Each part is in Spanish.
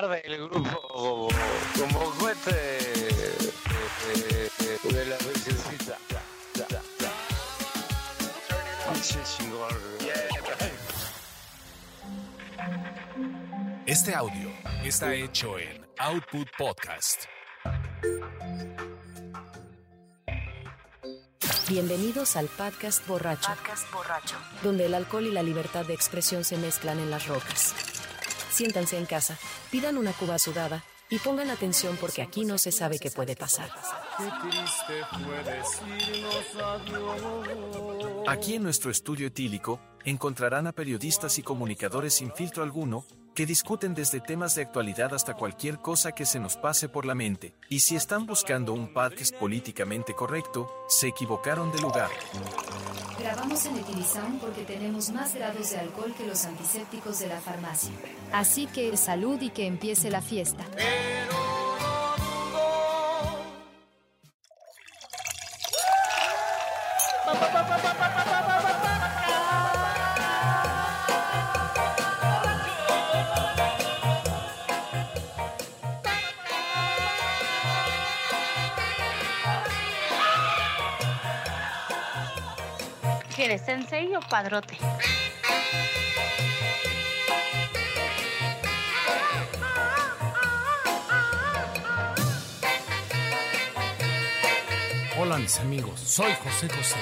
grupo como de la princesita. Este audio está hecho en Output Podcast. Bienvenidos al podcast borracho, donde el alcohol y la libertad de expresión se mezclan en las rocas. Siéntanse en casa, pidan una cuba sudada y pongan atención porque aquí no se sabe qué puede pasar. Aquí en nuestro estudio etílico encontrarán a periodistas y comunicadores sin filtro alguno que discuten desde temas de actualidad hasta cualquier cosa que se nos pase por la mente. Y si están buscando un podcast políticamente correcto, se equivocaron de lugar. Grabamos en Etilisound porque tenemos más grados de alcohol que los antisépticos de la farmacia. Así que salud y que empiece la fiesta. ¿Quieres sensei o padrote? Hola mis amigos, soy José José.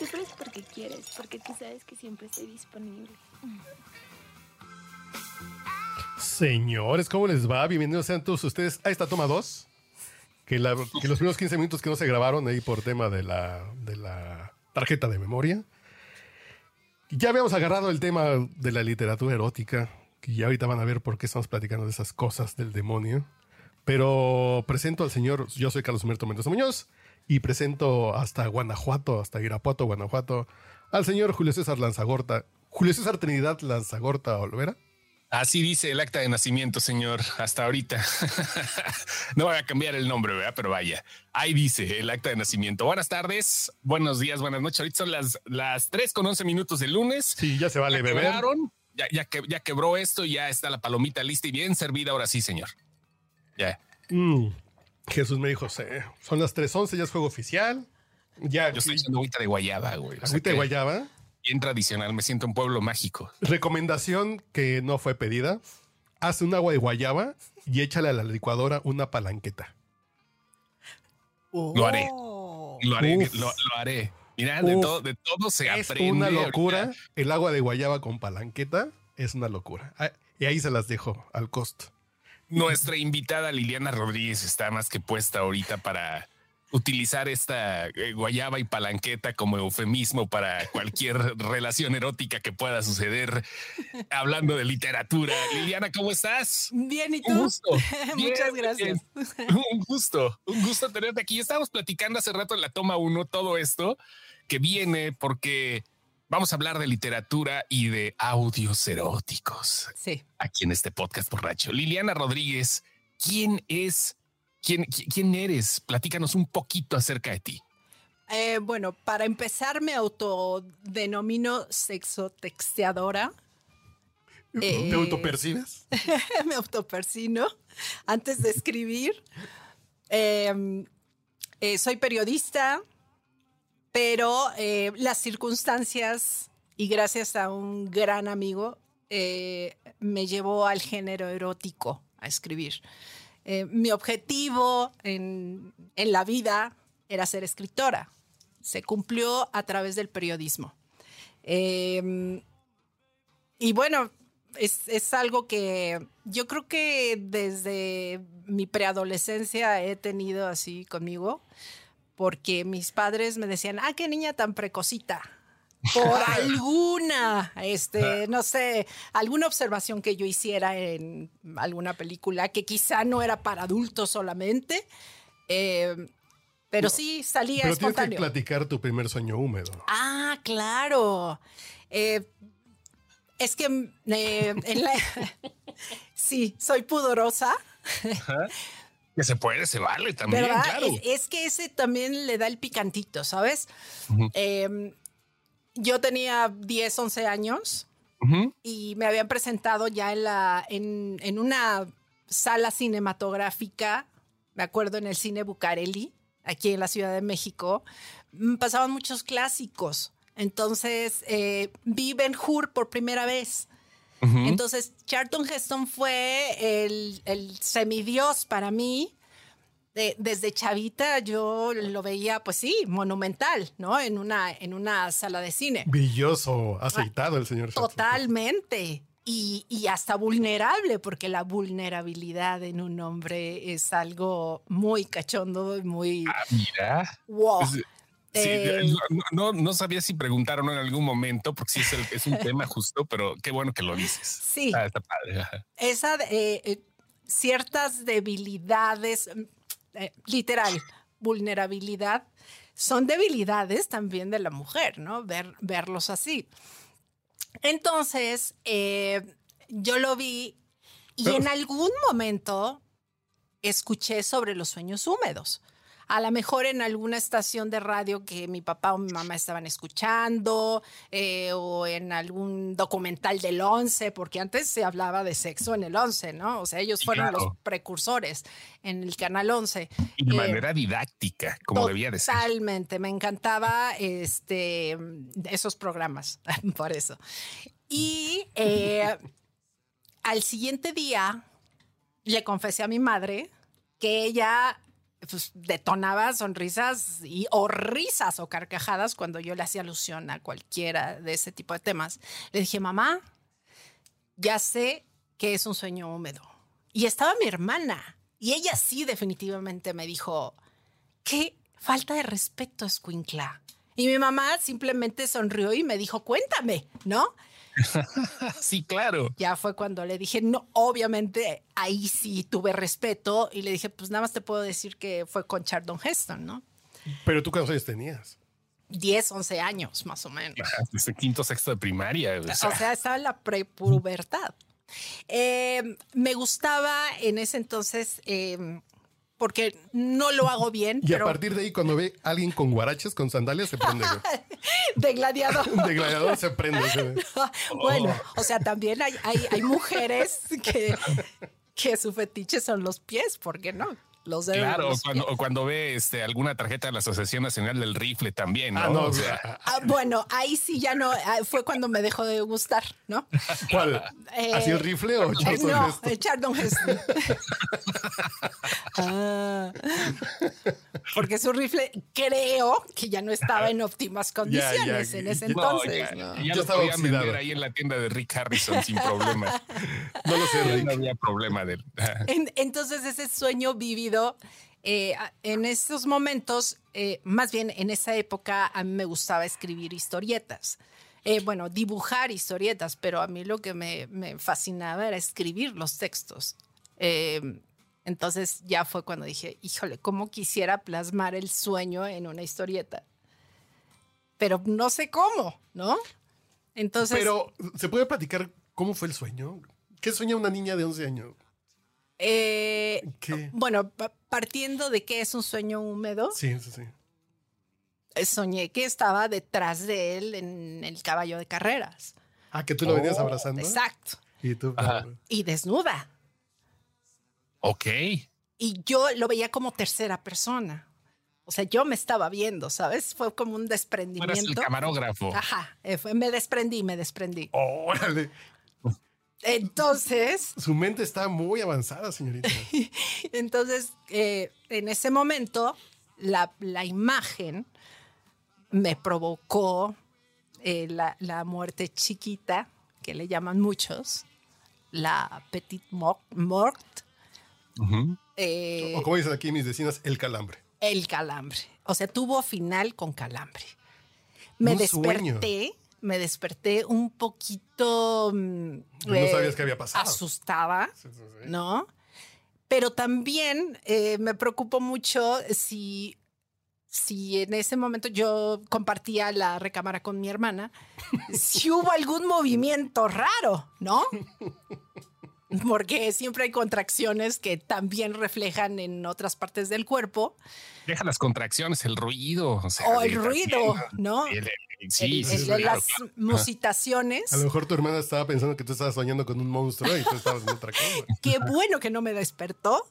Sufres porque quieres, porque tú sabes que siempre estoy disponible. Señores, ¿cómo les va? Bienvenidos sean todos ustedes a esta toma 2. Que, la- los primeros 15 minutos que no se grabaron ahí por tema de la, de la tarjeta de memoria. Ya habíamos agarrado el tema de la literatura erótica, que ya ahorita van a ver por qué estamos platicando de esas cosas del demonio. Pero presento al señor, yo soy Carlos Humberto Mendoza Muñoz, y presento hasta Guanajuato, hasta Irapuato, Guanajuato, al señor Julio César Lanzagorta, Julio César Trinidad Lanzagorta Olvera. Así dice el acta de nacimiento, señor, hasta ahorita. no voy a cambiar el nombre, ¿verdad? Pero vaya, ahí dice el acta de nacimiento. Buenas tardes, buenos días, buenas noches. Ahorita son las, las 3 con 11 minutos del lunes. Sí, ya se vale ya beber. quebraron, ya, ya, que, ya quebró esto, ya está la palomita lista y bien servida. Ahora sí, señor. Ya. Mm, Jesús me dijo, "Sí, son las 3.11, ya es juego oficial. Ya, Yo estoy echando agüita de guayaba, güey. O sea agüita de guayaba. Bien tradicional, me siento un pueblo mágico. Recomendación que no fue pedida. Haz un agua de guayaba y échale a la licuadora una palanqueta. Lo haré. Lo haré, lo, lo haré. Mira, de todo, de todo se es aprende. una ahorita. locura. El agua de guayaba con palanqueta es una locura. Ah, Y ahí se las dejo al costo. Nuestra invitada Liliana Rodríguez está más que puesta ahorita para utilizar esta eh, guayaba y palanqueta como eufemismo para cualquier relación erótica que pueda suceder hablando de literatura. Liliana, ¿cómo estás? Bien, ¿y Un tú? gusto. Bien, Muchas gracias. bien. Un gusto, un gusto tenerte aquí. Estábamos platicando hace rato en la toma uno todo esto que viene porque vamos a hablar de literatura y de audios eróticos Sí. aquí en este podcast borracho. Liliana Rodríguez, ¿quién es? ¿Quién, qui- quién eres? Platícanos un poquito acerca de ti. Eh, bueno, para empezar, me autodenomino sexotexteadora. ¿Te Eh, autopercibes? me autopersino antes de escribir. Eh, eh, soy periodista, pero eh, las circunstancias y gracias a un gran amigo eh, me llevó al género erótico a escribir. Eh, mi objetivo en, en la vida era ser escritora. Se cumplió a través del periodismo. Eh, y bueno, es, es algo que yo creo que desde mi preadolescencia he tenido así conmigo, porque mis padres me decían, ah, qué niña tan precocita. Por alguna, este, no sé, alguna observación que yo hiciera en alguna película que quizá no era para adultos solamente, eh, pero sí salía Pero tienes que espontáneo. platicar tu primer sueño húmedo. Ah, claro. Eh, es que eh, en la- sí, soy pudorosa, Que se puede, se vale también, claro. Es, es que ese también le da el picantito, ¿sabes? Eh, yo tenía 10, 11 años y me habían presentado ya en, la, en, en una sala cinematográfica, me acuerdo en el cine Bucareli, aquí en la Ciudad de México, mm, pasaban muchos clásicos. Entonces eh, vi Ben Hur por primera vez. Entonces Charlton Heston fue el, el semidios para mí. De- desde chavita yo lo veía, pues sí, monumental, ¿no? En una, en una sala de cine. Brilloso, aceitado el señor. Totalmente. Y, y hasta vulnerable, porque la vulnerabilidad en un hombre es algo muy cachondo y muy Ah, mira. wow. Pues, sí, Eh, no, no, no sabía si preguntar o no en algún momento, porque sí es, el- es un tema justo, pero qué bueno que lo dices. Sí. Ah, está padre. esa eh, ciertas debilidades, eh, literal, vulnerabilidad, son debilidades también de la mujer, ¿no? Ver, verlos así. Entonces, eh, yo lo vi y en algún momento escuché sobre los sueños húmedos. A lo mejor en alguna estación de radio que mi papá o mi mamá estaban escuchando, eh, o en algún documental del 11, porque antes se hablaba de sexo en el 11, ¿no? O sea, ellos fueron Claro. los precursores en el canal 11. Y de Eh, manera didáctica, como debía de ser. Totalmente, me encantaba este, esos programas, por eso. Y eh, al siguiente día le confesé a mi madre que ella pues, detonaba sonrisas y, o risas o carcajadas cuando yo le hacía alusión a cualquiera de ese tipo de temas. Le dije, mamá, ya sé que es un sueño húmedo. Y estaba mi hermana. Y ella sí definitivamente me dijo, qué falta de respeto, Escuincla. Y mi mamá simplemente sonrió y me dijo, cuéntame, ¿no? Sí, claro. Ya fue cuando le dije, no, obviamente ahí sí tuve respeto y le dije, pues nada más te puedo decir que fue con Charlton Heston, ¿no? Pero tú cuántos años tenías. 10, 11 años más o menos. Desde quinto, sexto de primaria. o sea, O sea, estaba en la prepubertad. Eh, me gustaba en ese entonces, eh, porque no lo hago bien, Y pero a partir de ahí, cuando ve a alguien con guaraches, con sandalias, se prende. de gladiador. De gladiador se prende. se- bueno, o sea, también hay, hay, hay mujeres que, que su fetiche son los pies, ¿por qué no? Los dedos. de Claro, o cuando, pies. o cuando ve este, alguna tarjeta de la Asociación Nacional del Rifle también, ¿no? Ah, no, O sea, Ah, bueno, ahí sí ya no, ah, fue cuando me dejó de gustar, ¿no? ¿Cuál? Eh, ¿Así el rifle o Eh, no, Heston? eh, Charlton Heston. Ah. porque su rifle creo que ya no estaba en óptimas condiciones ya, en ese entonces. ya, ¿no? ya Ya lo oxidado. vender ahí en la tienda de Rick Harrison sin problema. No lo sé, Rick. No había problema de En- entonces ese sueño vívido, eh, en esos momentos, eh, más bien en esa época, a mí me gustaba escribir historietas. Eh, bueno, dibujar historietas, pero a mí lo que me, me fascinaba era escribir los textos. Eh, entonces ya fue cuando dije, híjole, ¿cómo quisiera plasmar el sueño en una historieta? Pero no sé cómo, ¿no? Entonces, Pero, ¿se puede platicar cómo fue el sueño? ¿Qué sueña una niña de 11 años? Eh, ¿Qué? bueno, pa- partiendo de que es un sueño húmedo, Sí, sí, sí. eh, soñé que estaba detrás de él en el caballo de carreras. Ah, que tú lo venías abrazando. Exacto. Y tú. Ajá. Y desnuda. Ok. Y yo lo veía como tercera persona. O sea, yo me estaba viendo, ¿sabes? Fue como un Tú eres el desprendimiento. camarógrafo. Ajá, eh, me desprendí, me desprendí. Órale. Entonces, Su mente está muy avanzada, señorita. entonces eh, en ese momento, la, la imagen me provocó eh, la, la muerte chiquita, que le llaman muchos, la petite mort, mort, eh, o como dicen aquí mis vecinas, el calambre. el calambre. O sea, tuvo final con calambre. Me Un sueño. Me desperté un poquito... mm, No sabías qué había pasado. Asustada, Sí, sí, sí. ¿no? Pero también eh, me preocupó mucho si, si en ese momento yo compartía la recámara con mi hermana, si hubo algún movimiento raro, ¿no? Porque siempre hay contracciones que también reflejan en otras partes del cuerpo. Deja las contracciones, el ruido. O, sea, O el ruido, también, ¿no? El, Sí, el, sí, el sí, claro, las claro. musitaciones. A lo mejor tu hermana estaba pensando que tú estabas soñando con un monstruo y tú estabas en otra cosa. Qué bueno que no me despertó.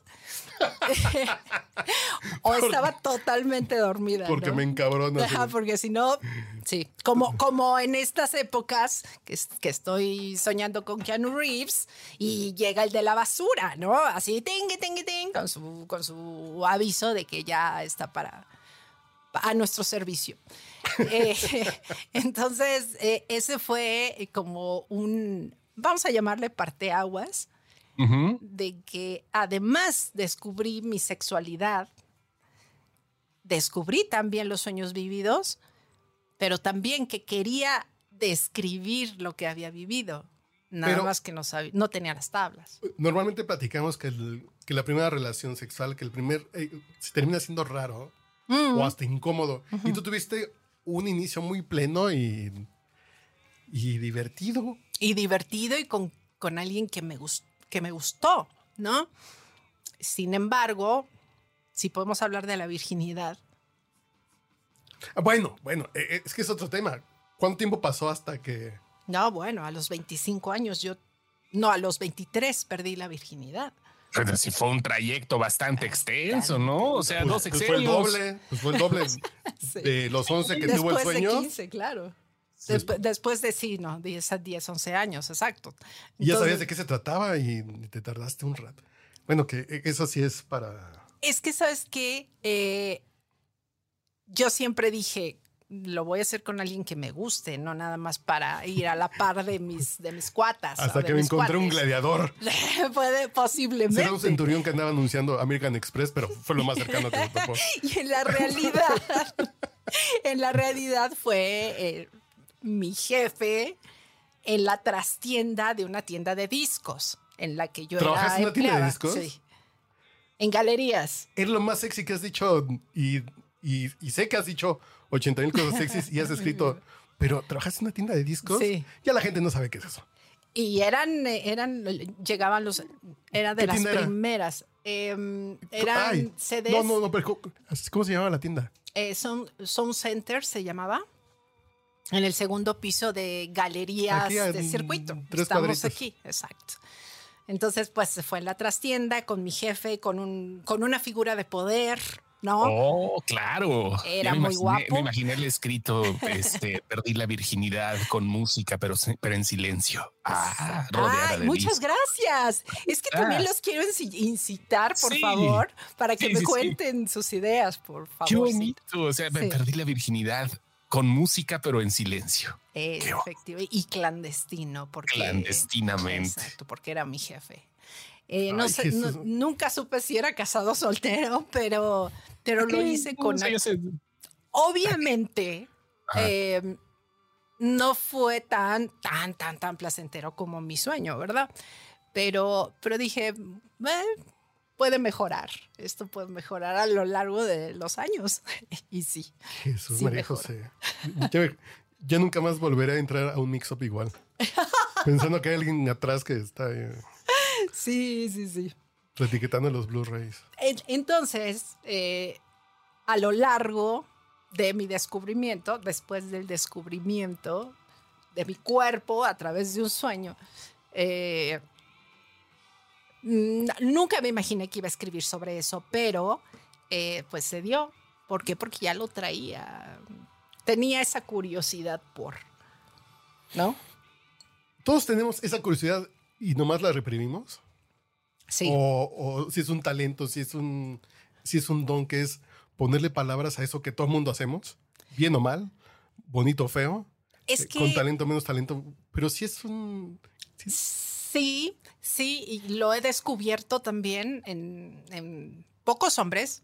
o estaba totalmente dormida. Porque ¿no? me encabrona. Ajá, porque si no, sí, como, como en estas épocas que, que estoy soñando con Keanu Reeves y llega el de la basura, ¿no? Así, ting, ting, ting, con su, con su aviso de que ya está para a nuestro servicio. Eh, entonces, eh, ese fue como un, vamos a llamarle parteaguas, de que además descubrí mi sexualidad, descubrí también los sueños vividos, pero también que quería describir lo que había vivido. Nada Pero- más que no sabía, no tenía las tablas. Normalmente platicamos que, el- que la primera relación sexual, que el primer, eh, se termina siendo raro Mm. o hasta incómodo. Y tú tuviste un inicio muy pleno y, y divertido. Y divertido y con, con alguien que me, que me gustó, ¿no? Sin embargo, si podemos hablar de la virginidad, Ah, Bueno, bueno, eh, eh, es que es otro tema. ¿Cuánto tiempo pasó hasta que... no, bueno, a los 25 años yo, no, a los 23 perdí la virginidad. Pero si fue un trayecto bastante extenso, ¿no? O sea, pues, dos pues fue el exenios. doble, pues fue el doble de los 11 que tuvo el Después de sueño. 15, claro. Despu- después de sí, no, 10, 10, 11 años, exacto. Y ya sabías de qué se trataba y te tardaste un rato. Bueno, que eh, eso sí es para... Es que, ¿sabes qué? Eh, yo siempre dije, lo voy a hacer con alguien que me guste, no nada más para ir a la par de mis, de mis cuatas. Hasta que me encontré un gladiador. Puede, posiblemente. Era un centurión que andaba anunciando American Express, pero fue lo más cercano que me topó. Y en la realidad, en la realidad fue eh, mi jefe en la trastienda de una tienda de discos en la que yo ¿Trabajas en una tienda de discos? Sí. En galerías. Es lo más sexy que has dicho y, y- y sé que has dicho 80 mil cosas sexys y has escrito, pero ¿trabajas en una tienda de discos? Sí. Ya la gente no sabe qué es eso. Y eran, eh, eran, llegaban los, era de ¿Qué las primeras. Em, eran Ay, CDs. No, no, no, pero ¿cómo, se llamaba la tienda? eh, Sound, Sound Center se llamaba. En el segundo piso de galerías Aquí a de circuito. tres Estamos cuadritos. aquí, exacto. Entonces, pues se fue en la trastienda con mi jefe, con, un, con una figura de poder, ¿no? Oh, claro. Era me muy imaginé- guapo. Me imaginé el escrito, este, perdí la virginidad con música, pero, pero en silencio. Ah, rodeada Ay, de muchas gracias. Es que también Ah. los quiero inci- incitar, por Sí. favor, para que Sí, me sí, cuenten sus ideas, por favor. Qué bonito. O sea, me perdí la virginidad con música, pero en silencio. Efectivo. Y clandestino, porque. Clandestinamente. Exacto, porque era mi jefe. Eh, no Ay, sé, no- nunca supe si era casado o soltero, pero, pero lo hice con. yo. Obviamente, eh, no fue tan, tan, tan, tan placentero como mi sueño, ¿verdad? Pero, pero dije, "Eh, puede mejorar. Esto puede mejorar a lo largo de los años. y sí. Jesús Sí, María. José. Ya nunca más volveré a entrar a un mix-up igual. Pensando que hay alguien atrás que está eh, Sí, sí, sí. reetiquetando los Blu-rays. En- Entonces, eh, a lo largo de mi descubrimiento, después del descubrimiento de mi cuerpo a través de un sueño, eh, nunca me imaginé que iba a escribir sobre eso, pero eh, pues se dio. ¿Por qué? Porque ya lo traía. Tenía esa curiosidad por, ¿no? Todos tenemos esa curiosidad y nomás la reprimimos. Sí. O, o si es un talento, si es un, si es un don que es ponerle palabras a eso que todo el mundo hacemos, bien o mal, bonito o feo, es eh, que con talento o menos talento, pero si es un... Sí, sí, y lo he descubierto también en, en pocos hombres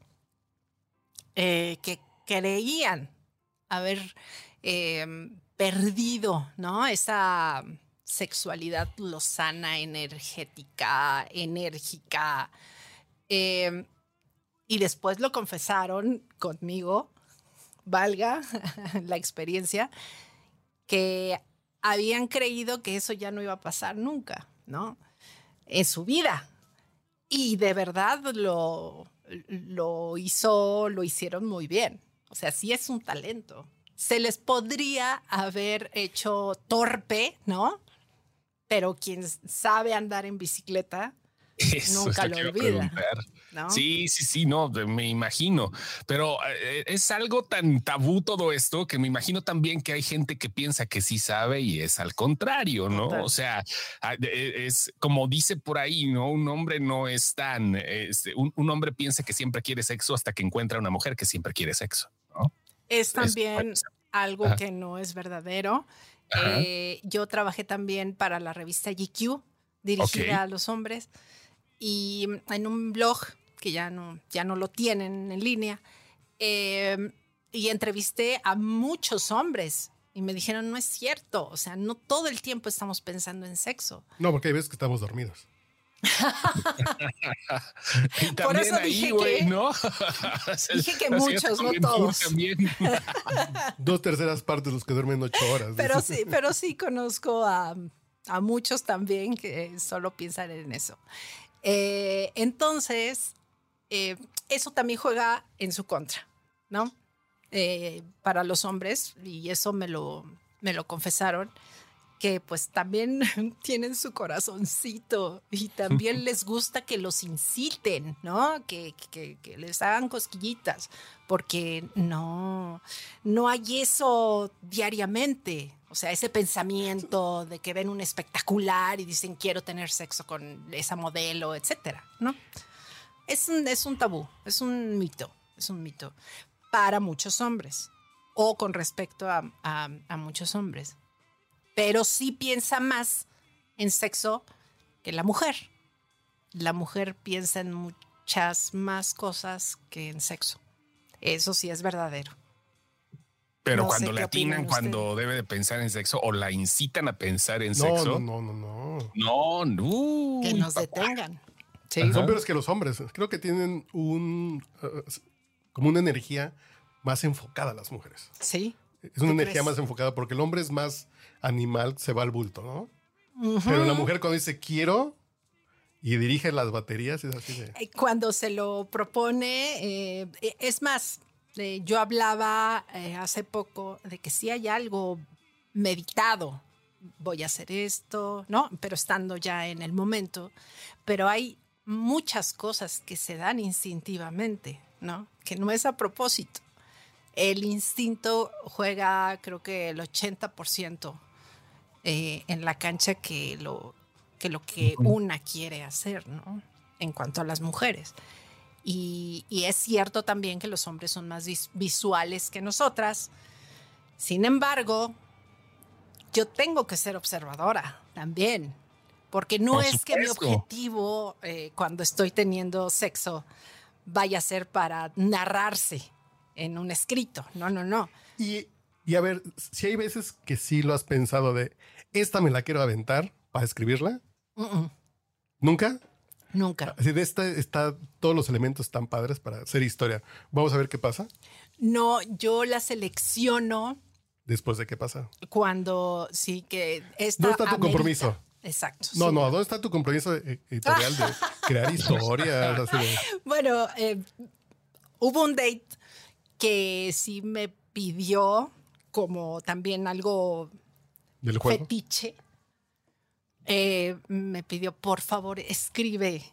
eh, que creían haber eh, perdido, ¿no? Esa sexualidad lozana, energética, enérgica. eh, y después lo confesaron conmigo, valga la experiencia, que habían creído que eso ya no iba a pasar nunca, ¿no? En su vida. Y de verdad lo, lo hizo, lo hicieron muy bien. O sea, sí es un talento. se les podría haber hecho torpe, ¿no? Pero quien sabe andar en bicicleta Eso nunca es lo olvida. Sí, sí, sí, no, me imagino. Pero eh, es algo tan tabú todo esto que me imagino también que hay gente que piensa que sí sabe y es al contrario, ¿no? Total. O sea, ah, de- es como dice por ahí, ¿no? Un hombre no es tan, este, un, un hombre piensa que siempre quiere sexo hasta que encuentra una mujer que siempre quiere sexo, ¿no? Es Es- también algo Ajá. que no es verdadero. Eh, yo trabajé también para la revista GQ, dirigida Ok. a los hombres, y en un blog que ya no, ya no lo tienen en línea, eh, y entrevisté a muchos hombres. Y me dijeron, no es cierto, o sea, no todo el tiempo estamos pensando en sexo. No, porque hay veces que estamos dormidos. Y también eso ahí, dije güey, que- ¿no? Dije que muchos, no todos. Dos terceras partes de los que duermen ocho horas. Pero sí, pero sí conozco a, a muchos también que solo piensan en eso. Eh, entonces, eh, eso también juega en su contra, ¿no? Eh, para los hombres, y eso me lo, me lo confesaron, que pues también tienen su corazoncito y también les gusta que los inciten, ¿no? Que, que- que les hagan cosquillitas, porque no, no hay eso diariamente. O sea, ese pensamiento de que ven un espectacular y dicen quiero tener sexo con esa modelo, etcétera, ¿no? Es un, es un tabú, es un mito, es un mito para muchos hombres o con respecto a, a- a muchos hombres. Pero sí piensa más en sexo que la mujer. La mujer piensa en muchas más cosas que en sexo. Eso sí es verdadero. Pero No cuando le atinan cuando debe de pensar en sexo o la incitan a pensar en No, sexo. no, no, no, no. No, no. Que nos papá. detengan. Sí. Son peores que los hombres. Creo que tienen un eh, como una energía más enfocada a las mujeres. Sí. Es una ¿Tú energía crees? más enfocada porque el hombre es más animal, se va al bulto, ¿no? Pero la mujer cuando dice quiero y dirige las baterías es así de... Eh, Cuando se lo propone, eh, eh, es más, eh, yo hablaba eh, hace poco de que si hay algo meditado, voy a hacer esto, ¿no? Pero estando ya en el momento, pero hay muchas cosas que se dan instintivamente, ¿no? Que no es a propósito. El instinto juega, creo que el 80% eh, en la cancha que lo que, lo que una quiere hacer, ¿no? En cuanto a las mujeres. Y, y es cierto también que los hombres son más vis- visuales que nosotras. Sin embargo, yo tengo que ser observadora también, porque no Por es que mi objetivo eh, cuando estoy teniendo sexo vaya a ser para narrarse en un escrito. No, no, no. Y, y a ver, si hay veces que sí lo has pensado de, esta me la quiero aventar para escribirla, ¿nunca? nunca. Así de esta está, todos los elementos tan padres para hacer historia. Vamos a ver qué pasa No, yo la selecciono después de qué pasa. cuando sí que esta ¿Dónde está tu amerita. compromiso? Exacto. No, sí. no, ¿dónde está tu compromiso e- editorial de crear historias? Así de, Bueno, eh, hubo un date que sí me pidió como también algo del juego. fetiche. Eh, me pidió, por favor, escribe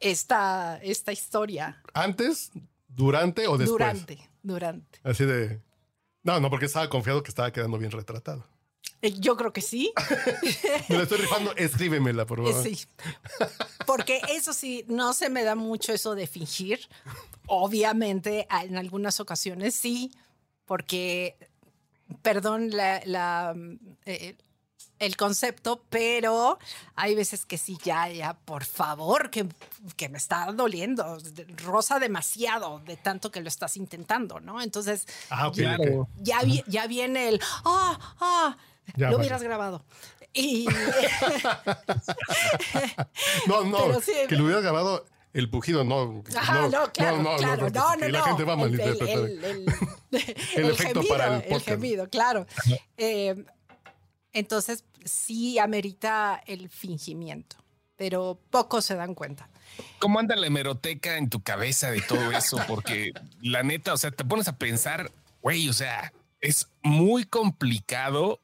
esta, esta historia ¿Antes, durante o después? durante, durante. Así de... No, no, porque estaba confiado que estaba quedando bien retratado. Eh, Yo creo que sí. Me la estoy rifando, escríbemela, por favor. Sí. Porque eso sí, no se me da mucho eso de fingir. Obviamente, en algunas ocasiones sí, porque, perdón la, la, eh, el concepto, pero hay veces que sí, ya, ya, por favor, que, que me está doliendo, rosa demasiado de tanto que lo estás intentando, ¿no? Entonces, Ah, ya, vi- ya viene el, ah, ah, lo hubieras grabado. Y No, no, sí. que lo hubieras grabado el pujido, no. Ajá, no, claro, claro, no, no, que la no. gente va a El- el- malinterpretar. El, el- el efecto gemido, para el el gemido, claro. Eh, entonces, sí amerita el fingimiento, pero pocos se dan cuenta. ¿Cómo anda la hemeroteca en tu cabeza de todo eso? Porque la neta, o sea, te pones a pensar, güey, o sea, es muy complicado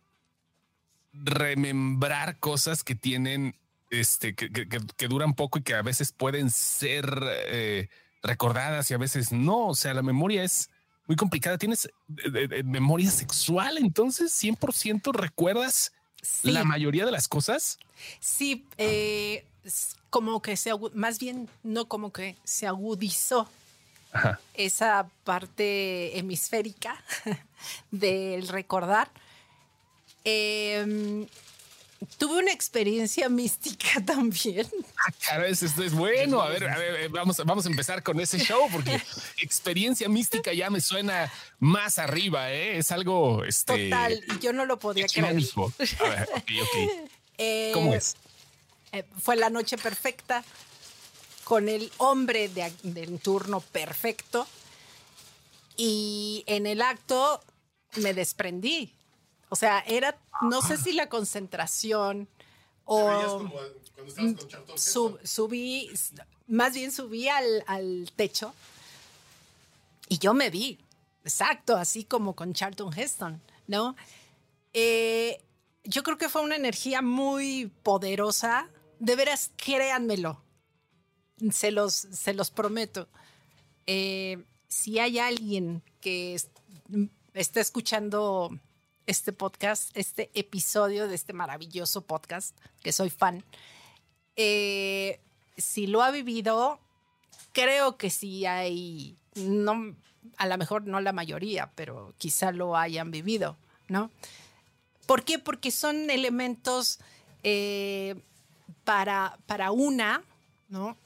remembrar cosas que tienen, este, que, que- que- que duran poco y que a veces pueden ser eh, recordadas y a veces no. O sea, la memoria es muy complicada. ¿Tienes eh, memoria sexual? Entonces, 100% recuerdas Sí. la mayoría de las cosas. Sí, eh, como que se, más bien no como que se agudizó Ajá. esa parte hemisférica del recordar. Em, tuve una experiencia mística también. Ah, Claro, esto es bueno. A ver, a ver, eh, vamos, vamos a empezar con ese show porque experiencia mística ya me suena más arriba. ¿eh? Es algo este, Total, y yo no lo podía creer. A ver, ok, ok. Eh, ¿Cómo es? eh, fue la noche perfecta con el hombre de, del turno perfecto y en el acto me desprendí. O sea, era, no sé si la concentración o sub- subí, más bien subí al, al techo y yo me vi, exacto, así como con Charlton Heston, ¿no? Eh, yo creo que fue una energía muy poderosa. De veras, créanmelo. Se los, se los prometo. Eh, si hay alguien que es- está escuchando este podcast, este episodio de este maravilloso podcast, que soy fan, eh, si lo ha vivido, creo que sí hay, no, a lo mejor no la mayoría, pero quizá lo hayan vivido, ¿no? ¿Por qué? Porque son elementos eh, para, para una, ¿no?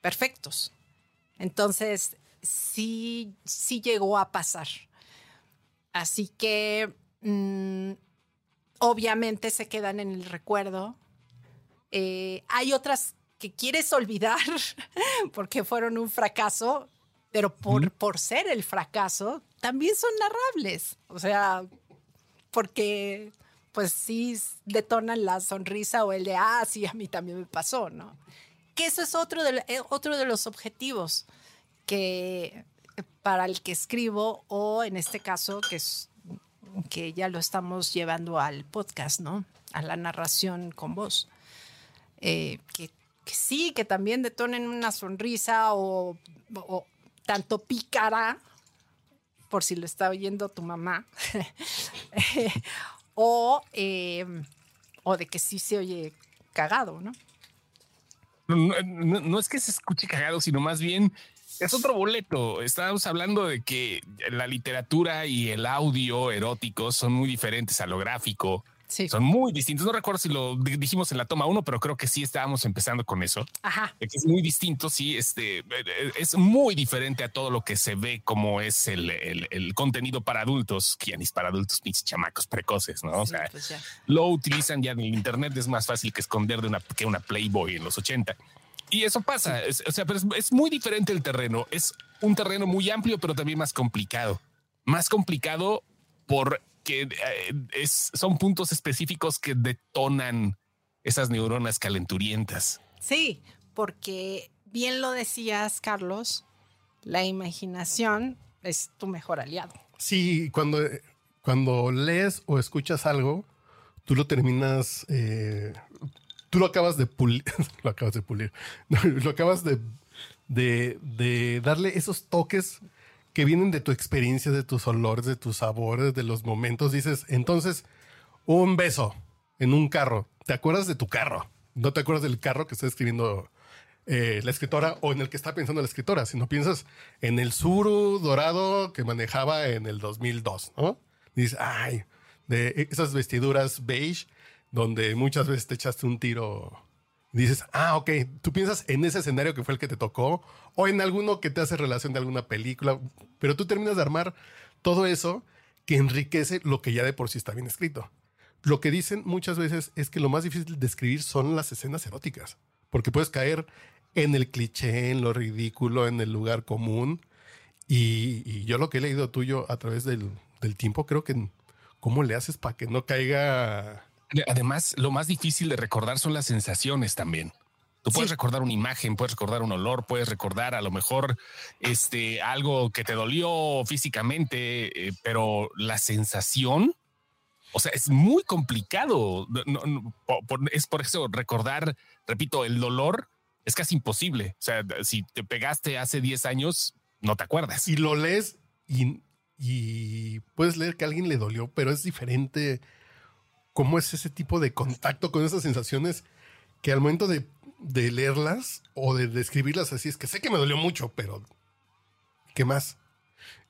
Perfectos. Entonces, sí, sí llegó a pasar. Así que, mm, obviamente se quedan en el recuerdo. Eh, hay otras que quieres olvidar porque fueron un fracaso, pero por, por ser el fracaso, también son narrables. O sea, porque pues sí detonan la sonrisa o el de, ah, sí, a mí también me pasó, ¿no? Que eso es otro de, eh, otro de los objetivos que para el que escribo o en este caso que es que ya lo estamos llevando al podcast, ¿no? A la narración con voz. Eh, que, sí, que también detonen una sonrisa o, tanto pícara, por si lo está oyendo tu mamá, o, eh, o de que sí se oye cagado, no- no es que se escuche cagado, sino más bien es otro boleto. Estábamos hablando de que la literatura y el audio erótico son muy diferentes a lo gráfico. Sí. Son muy distintos. No recuerdo si lo di- dijimos en la toma uno, pero creo que sí estábamos empezando con eso. Ajá. es muy distinto, sí, este eh, eh, es muy diferente a todo lo que se ve como es el, el- el contenido para adultos, que ya ni es para adultos, pinches chamacos precoces, ¿no? O sea, pues lo utilizan ya en el internet, es más fácil que esconder de una, que una Playboy en los 80. Y eso pasa, es- o sea, pero es, es muy diferente el terreno, es un terreno muy amplio, pero también más complicado. Más complicado porque eh, es, son puntos específicos que detonan esas neuronas calenturientas. Sí, porque bien lo decías, Carlos, la imaginación es tu mejor aliado. Sí, cuando, cuando lees o escuchas algo, tú lo terminas, eh, tú lo acabas de pulir, lo acabas de pulir, lo acabas de, de, de darle esos toques que vienen de tu experiencia, de tus olores, de tus sabores, de los momentos. Dices, entonces, un beso en un carro. ¿Te acuerdas de tu carro? No te acuerdas del carro que está escribiendo eh, la escritora o en el que está pensando la escritora, sino piensas en el Suru dorado que manejaba en el 2002, ¿no? Dices, ay, de esas vestiduras beige donde muchas veces te echaste un tiro. Dices, ah, ok, tú piensas en ese escenario que fue el que te tocó o en alguno que te hace relación de alguna película, pero tú terminas de armar todo eso que enriquece lo que ya de por sí está bien escrito. Lo que dicen muchas veces es que lo más difícil de escribir son las escenas eróticas, porque puedes caer en el cliché, en lo ridículo, en el lugar común. Y, y yo lo que he leído tuyo a través del, del tiempo, creo que cómo le haces para que no caiga... Además, lo más difícil de recordar son las sensaciones también. Tú puedes recordar una imagen, puedes recordar un olor, puedes recordar a lo mejor este algo que te dolió físicamente, eh, pero la sensación, o sea, es muy complicado. es por eso recordar, repito, el dolor es casi imposible. O sea, si te pegaste hace 10 años, no te acuerdas. Y lo lees y, y puedes leer que a alguien le dolió, pero es diferente cómo es ese tipo de contacto con esas sensaciones que al momento de de leerlas o de describirlas así es que sé que me dolió mucho, pero ¿qué más?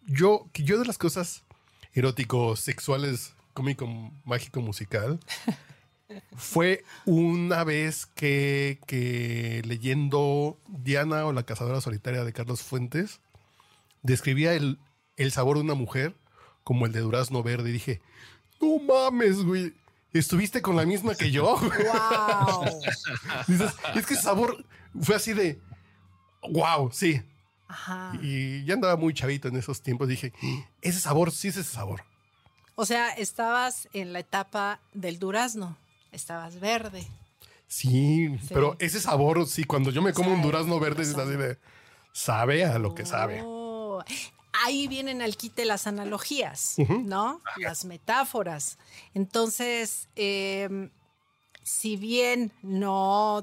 Yo, yo de las cosas erótico, sexuales, cómico, mágico, musical, fue una vez que, que leyendo Diana o la cazadora solitaria de Carlos Fuentes, describía el, el sabor de una mujer como el de durazno verde y dije, no mames, güey. Estuviste con la misma que yo. Wow. Dices, es que el sabor fue así de wow, sí. Ajá. Y ya andaba muy chavito en esos tiempos. Dije, ese sabor, sí es ese sabor. O sea, estabas en la etapa del durazno. Estabas verde. Sí, pero ese sabor, sí, cuando yo me como un durazno verde, es así de sabe a lo que sabe. Ahí vienen al quite las analogías, ¿no? Las metáforas. Entonces, em, si bien no,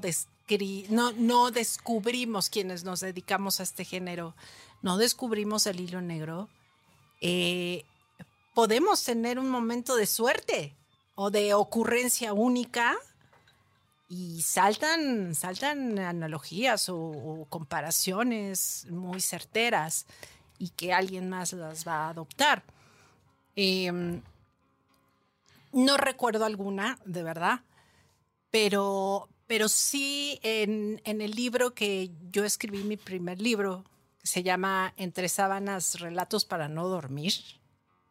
no, no descubrimos quienes nos dedicamos a este género, no descubrimos el hilo negro, eh, podemos tener un momento de suerte o de ocurrencia única y saltan, saltan analogías o comparaciones muy certeras y que alguien más las va a adoptar. Em, no recuerdo alguna, de verdad, pero, pero sí en, el libro que yo escribí, mi primer libro, se llama Entre sábanas, relatos para no dormir,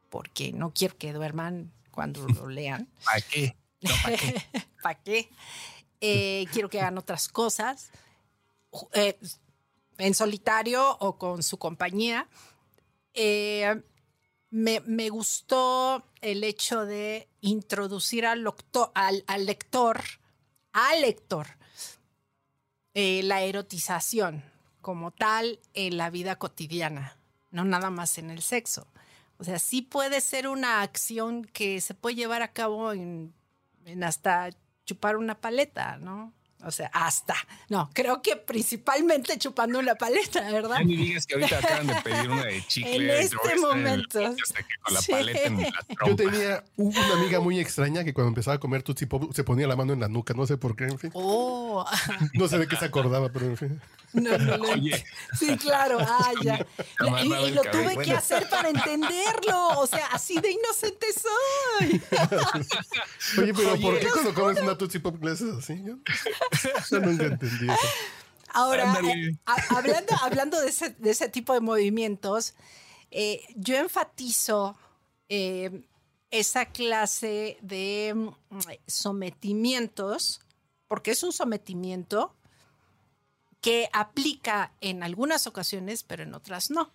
porque no quiero que duerman cuando lo lean. ¿Para qué? ¿Para qué? ¿Para qué? Eh, quiero que hagan otras cosas. Eh, en solitario o con su compañía. Eh, me, gustó el hecho de introducir al, al, lector, al lector, eh, la erotización como tal en la vida cotidiana, no nada más en el sexo. O sea, sí puede ser una acción que se puede llevar a cabo en, en hasta chupar una paleta, ¿no? O sea, hasta. No, creo que principalmente chupando una paleta, ¿verdad? Ya ni digas que ahorita acaban de pedir una de chicle. en este momento. con la paleta en la Yo tenía una amiga muy extraña que cuando empezaba a comer Tutsi Pop se ponía la mano en la nuca, no sé por qué, en fin. Oh. No sé de qué se acordaba, pero en fin. No, no, Oye. Sí, claro. Ah, ya. Y, lo tuve que hacer para entenderlo. O sea, así de inocente soy. Oye, pero ¿por qué cuando comes una Tutsi Pop le haces así? Yo nunca entendí eso. Ahora, eh, hablando, hablando de, ese, tipo de movimientos, eh, yo enfatizo eh, esa clase de mm, sometimientos, porque es un sometimiento que aplica en algunas ocasiones, pero en otras no.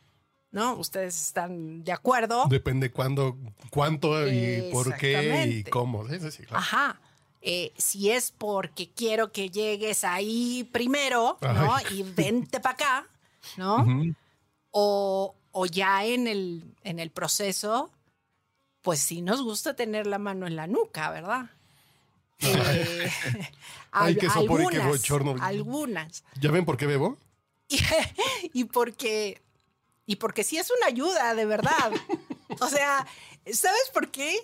¿No? ¿Ustedes están de acuerdo? Depende cuándo, cuánto y por qué y cómo. Ajá. Eh, si es porque quiero que llegues ahí primero, ¿no? Y vente para acá, ¿no? o, ya en el, en el proceso, pues sí nos gusta tener la mano en la nuca, ¿verdad? Eh, Ay, qué sopor y qué bochorno. Algunas. ¿Ya ven por qué bebo? y porque y porque sí es una ayuda, de verdad. o sea, ¿sabes por qué?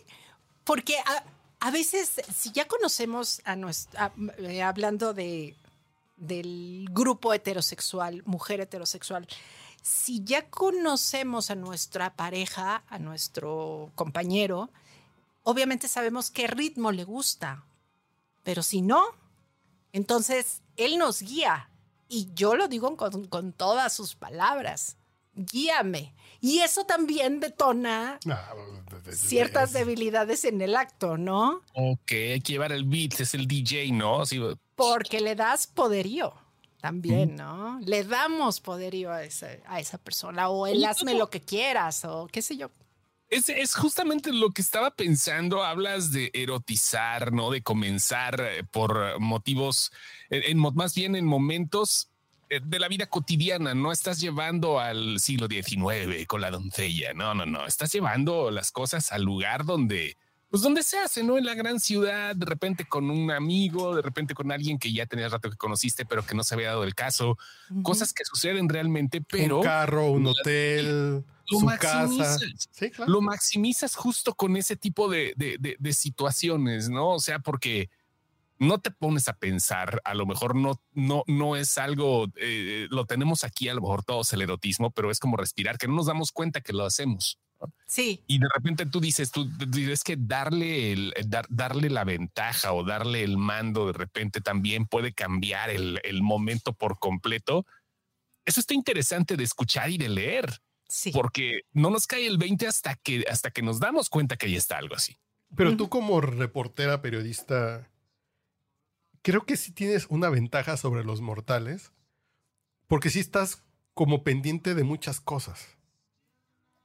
Porque a veces, si ya conocemos a nuestra, eh, hablando de, del grupo heterosexual, mujer heterosexual, si ya conocemos a nuestra pareja, a nuestro compañero, obviamente sabemos qué ritmo le gusta. Pero si no, entonces él nos guía. Y yo lo digo con todas sus palabras. Guíame. Y eso también detona ah, ciertas debilidades en el acto, ¿no? Ok, hay que llevar el beat, es el DJ, ¿no? Porque le das poderío también, ¿no? Le damos poderío a esa, a esa persona o él hazme lo que quieras o qué sé yo. Es, es justamente lo que estaba pensando. Hablas de erotizar, no de comenzar eh, por motivos, en, más bien en momentos de la vida cotidiana. No estás llevando al siglo XIX con la doncella. No, no, no. Estás llevando las cosas al lugar donde, pues donde se hace, no en la gran ciudad. De repente con un amigo, de repente con alguien que ya tenías rato que conociste, pero que no se había dado el caso. Cosas que suceden realmente, pero un carro, un hotel, lo su casa. Sí, claro. lo maximizas justo con ese tipo de, de- de- de situaciones, ¿no? O sea, porque no te pones a pensar, a lo mejor no, no, no es algo, eh, lo tenemos aquí, a lo mejor todos el erotismo, pero es como respirar, que no nos damos cuenta que lo hacemos. ¿no? Sí, Y de repente tú dices, tú dices que darle, el, dar- darle la ventaja o darle el mando de repente también puede cambiar el, el momento por completo. Eso está interesante de escuchar y de leer sí. porque no nos cae el 20 hasta que, hasta que nos damos cuenta que ahí está algo así. Pero tú como reportera, periodista, creo que sí tienes una ventaja sobre los mortales, porque sí estás como pendiente de muchas cosas.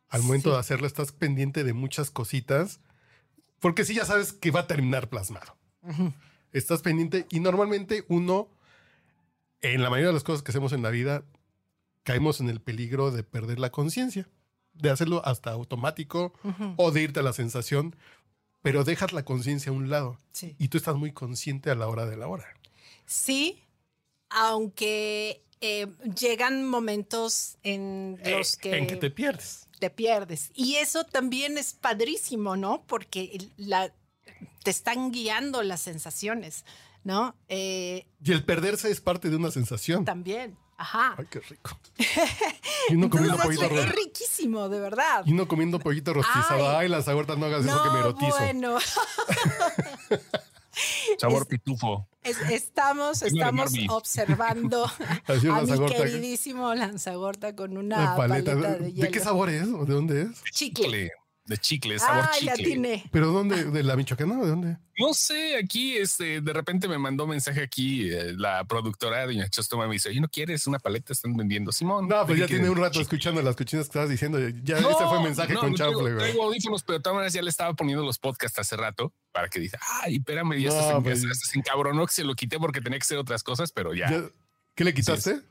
Al momento Sí. de hacerlo, estás pendiente de muchas cositas, porque sí ya sabes que va a terminar plasmado. Estás pendiente y normalmente uno, en la mayoría de las cosas que hacemos en la vida, caemos en el peligro de perder la conciencia, de hacerlo hasta automático o de irte a la sensación, pero dejas la conciencia a un lado Sí. y tú estás muy consciente a la hora de la hora. Sí, aunque eh, llegan momentos en los que, Eh, En que te pierdes. te pierdes. Y eso también es padrísimo, ¿no? Porque la, te están guiando las sensaciones, ¿no? Eh, Y el perderse es parte de una sensación. también. Ajá. Ay, qué rico. Y uno comiendo pollito es ro- riquísimo, de verdad. y uno comiendo pollito rostizado. Ay. Ay, las no hagas eso que me erotizo. bueno. Sabor Es- pitufo. Es- estamos de estamos observando a mi queridísimo lanzagorta con una, Una paleta. paleta de ¿De, hielo. qué sabor es? ¿O ¿De dónde es? Chicle. De chicle, sabor Ay, la chicle. ¿Pero dónde? ¿De la Michoacana? ¿De dónde? No sé, aquí este, de repente me mandó mensaje aquí eh, la productora Doña Chostoma me dice, oye, ¿no quieres una paleta? Están vendiendo. Simón. No, pues ¿de ya tiene un rato escuchando las cochinas que estabas diciendo. Ya No, ese fue mensaje no, con no chanfle, güey. Traigo audífonos, pero de todas maneras ya le estaba poniendo los podcasts hace rato para que dice, ay, espérame, ya No, estás, en, pues- estás encabronó que se lo quité porque tenía que hacer otras cosas, pero ya, Ya- ¿Qué le quitaste?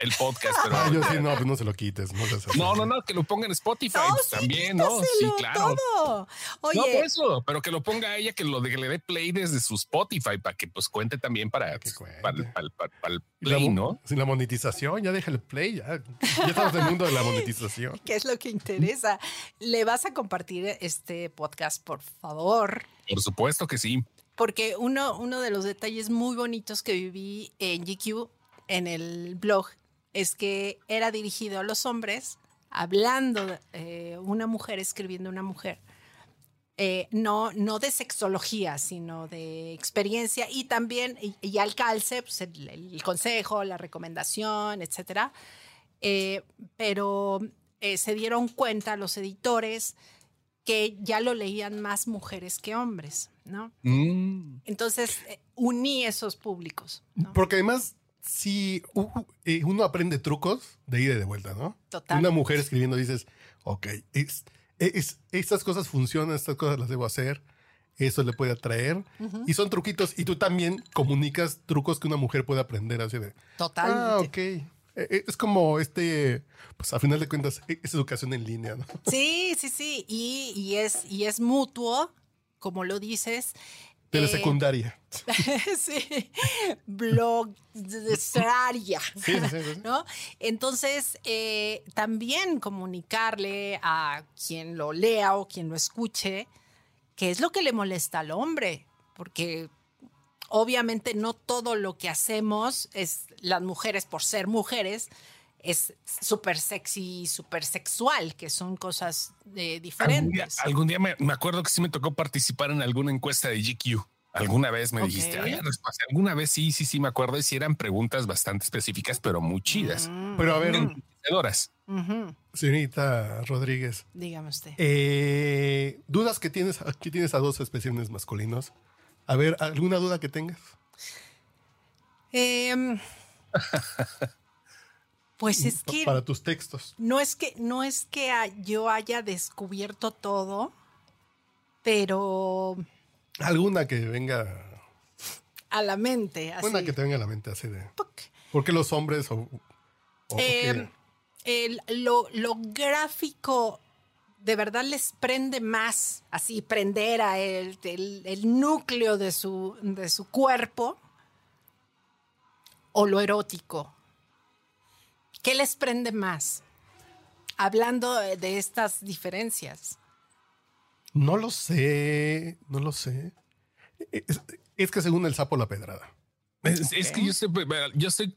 El podcast. Pero, Ah, yo sí, no, pues no se lo quites. No, no, no, no, que lo ponga en Spotify No, pues, sí, también, ¿no? Sí, claro. todo. Oye, No, por eso, pero que lo ponga ella, que lo de que le dé play desde su Spotify para que pues cuente también para, Que cuente. para, el- para el- para- para el la play, ¿no? Sin la monetización, ya déjale play. Ya, ya estamos en el mundo de la monetización. ¿qué es lo que interesa? ¿Le vas a compartir este podcast, por favor? Por supuesto que sí. Porque uno, uno de los detalles muy bonitos que viví en GQ, en el blog, es que era dirigido a los hombres, hablando eh, una mujer escribiendo una mujer. Eh, no, no de sexología, sino de experiencia y también, y, y al calce, pues, el, el consejo, la recomendación, etcétera. Eh, pero eh, se dieron cuenta los editores que ya lo leían más mujeres que hombres, ¿no? Mm. Entonces, uní esos públicos. ¿no? Porque además, si uh, eh, uno aprende trucos de ida y de vuelta, ¿no? Total. Una mujer escribiendo dices, ok, es, es- estas cosas funcionan, estas cosas las debo hacer, eso le puede atraer. Y son truquitos. Y tú también comunicas trucos que una mujer puede aprender así de, Totalmente. ah, ok. Eh, eh, Es como este, pues a final de cuentas, e- es educación en línea, ¿no? Sí, sí, sí. Y, y es, y es mutuo, como lo dices. De la Eh, secundaria. sí, blogaria. Sí, sí, sí. ¿no? Entonces, eh, también comunicarle a quien lo lea o quien lo escuche qué es lo que le molesta al hombre, porque obviamente no todo lo que hacemos es las mujeres por ser mujeres es súper sexy, súper sexual, que son cosas eh, Algún día, diferentes. algún día me, me acuerdo que sí me tocó participar en alguna encuesta de GQ. Alguna vez me dijiste, alguna vez sí, sí, sí, me acuerdo y sí eran preguntas bastante específicas, pero muy chidas. Mm, Pero a ver, ujú. señorita Rodríguez, Dígame usted. eh, dudas que tienes, aquí tienes a dos especímenes masculinos. A ver, ¿alguna duda que tengas? Em, Pues es que para tus textos. no es que no es que yo haya descubierto todo, pero Alguna que venga, a la mente, así. una que te venga a la mente así de. ¿Por qué los hombres o, o Eh, el- lo, lo gráfico de verdad les prende más, así prender a el, el- el núcleo de su, de su cuerpo o lo erótico? ¿Qué les prende más? Hablando de estas diferencias. No lo sé, no lo sé. Es, es que según el sapo la pedrada. Es, es que yo estoy, yo estoy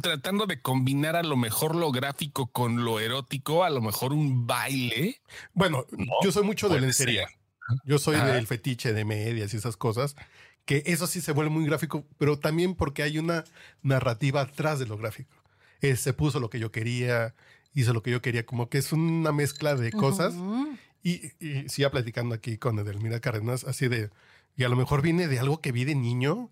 tratando de combinar a lo mejor lo gráfico con lo erótico, a lo mejor un baile. Bueno, yo soy mucho de lencería. ser. Yo soy del fetiche de medias y esas cosas, que eso sí se vuelve muy gráfico, pero también porque hay una narrativa atrás de lo gráfico. Eh, se puso lo que yo quería, hizo lo que yo quería, como que es una mezcla de cosas. Y, y siga platicando aquí con Edelmira Cárdenas, así de, y a lo mejor viene de algo que vi de niño,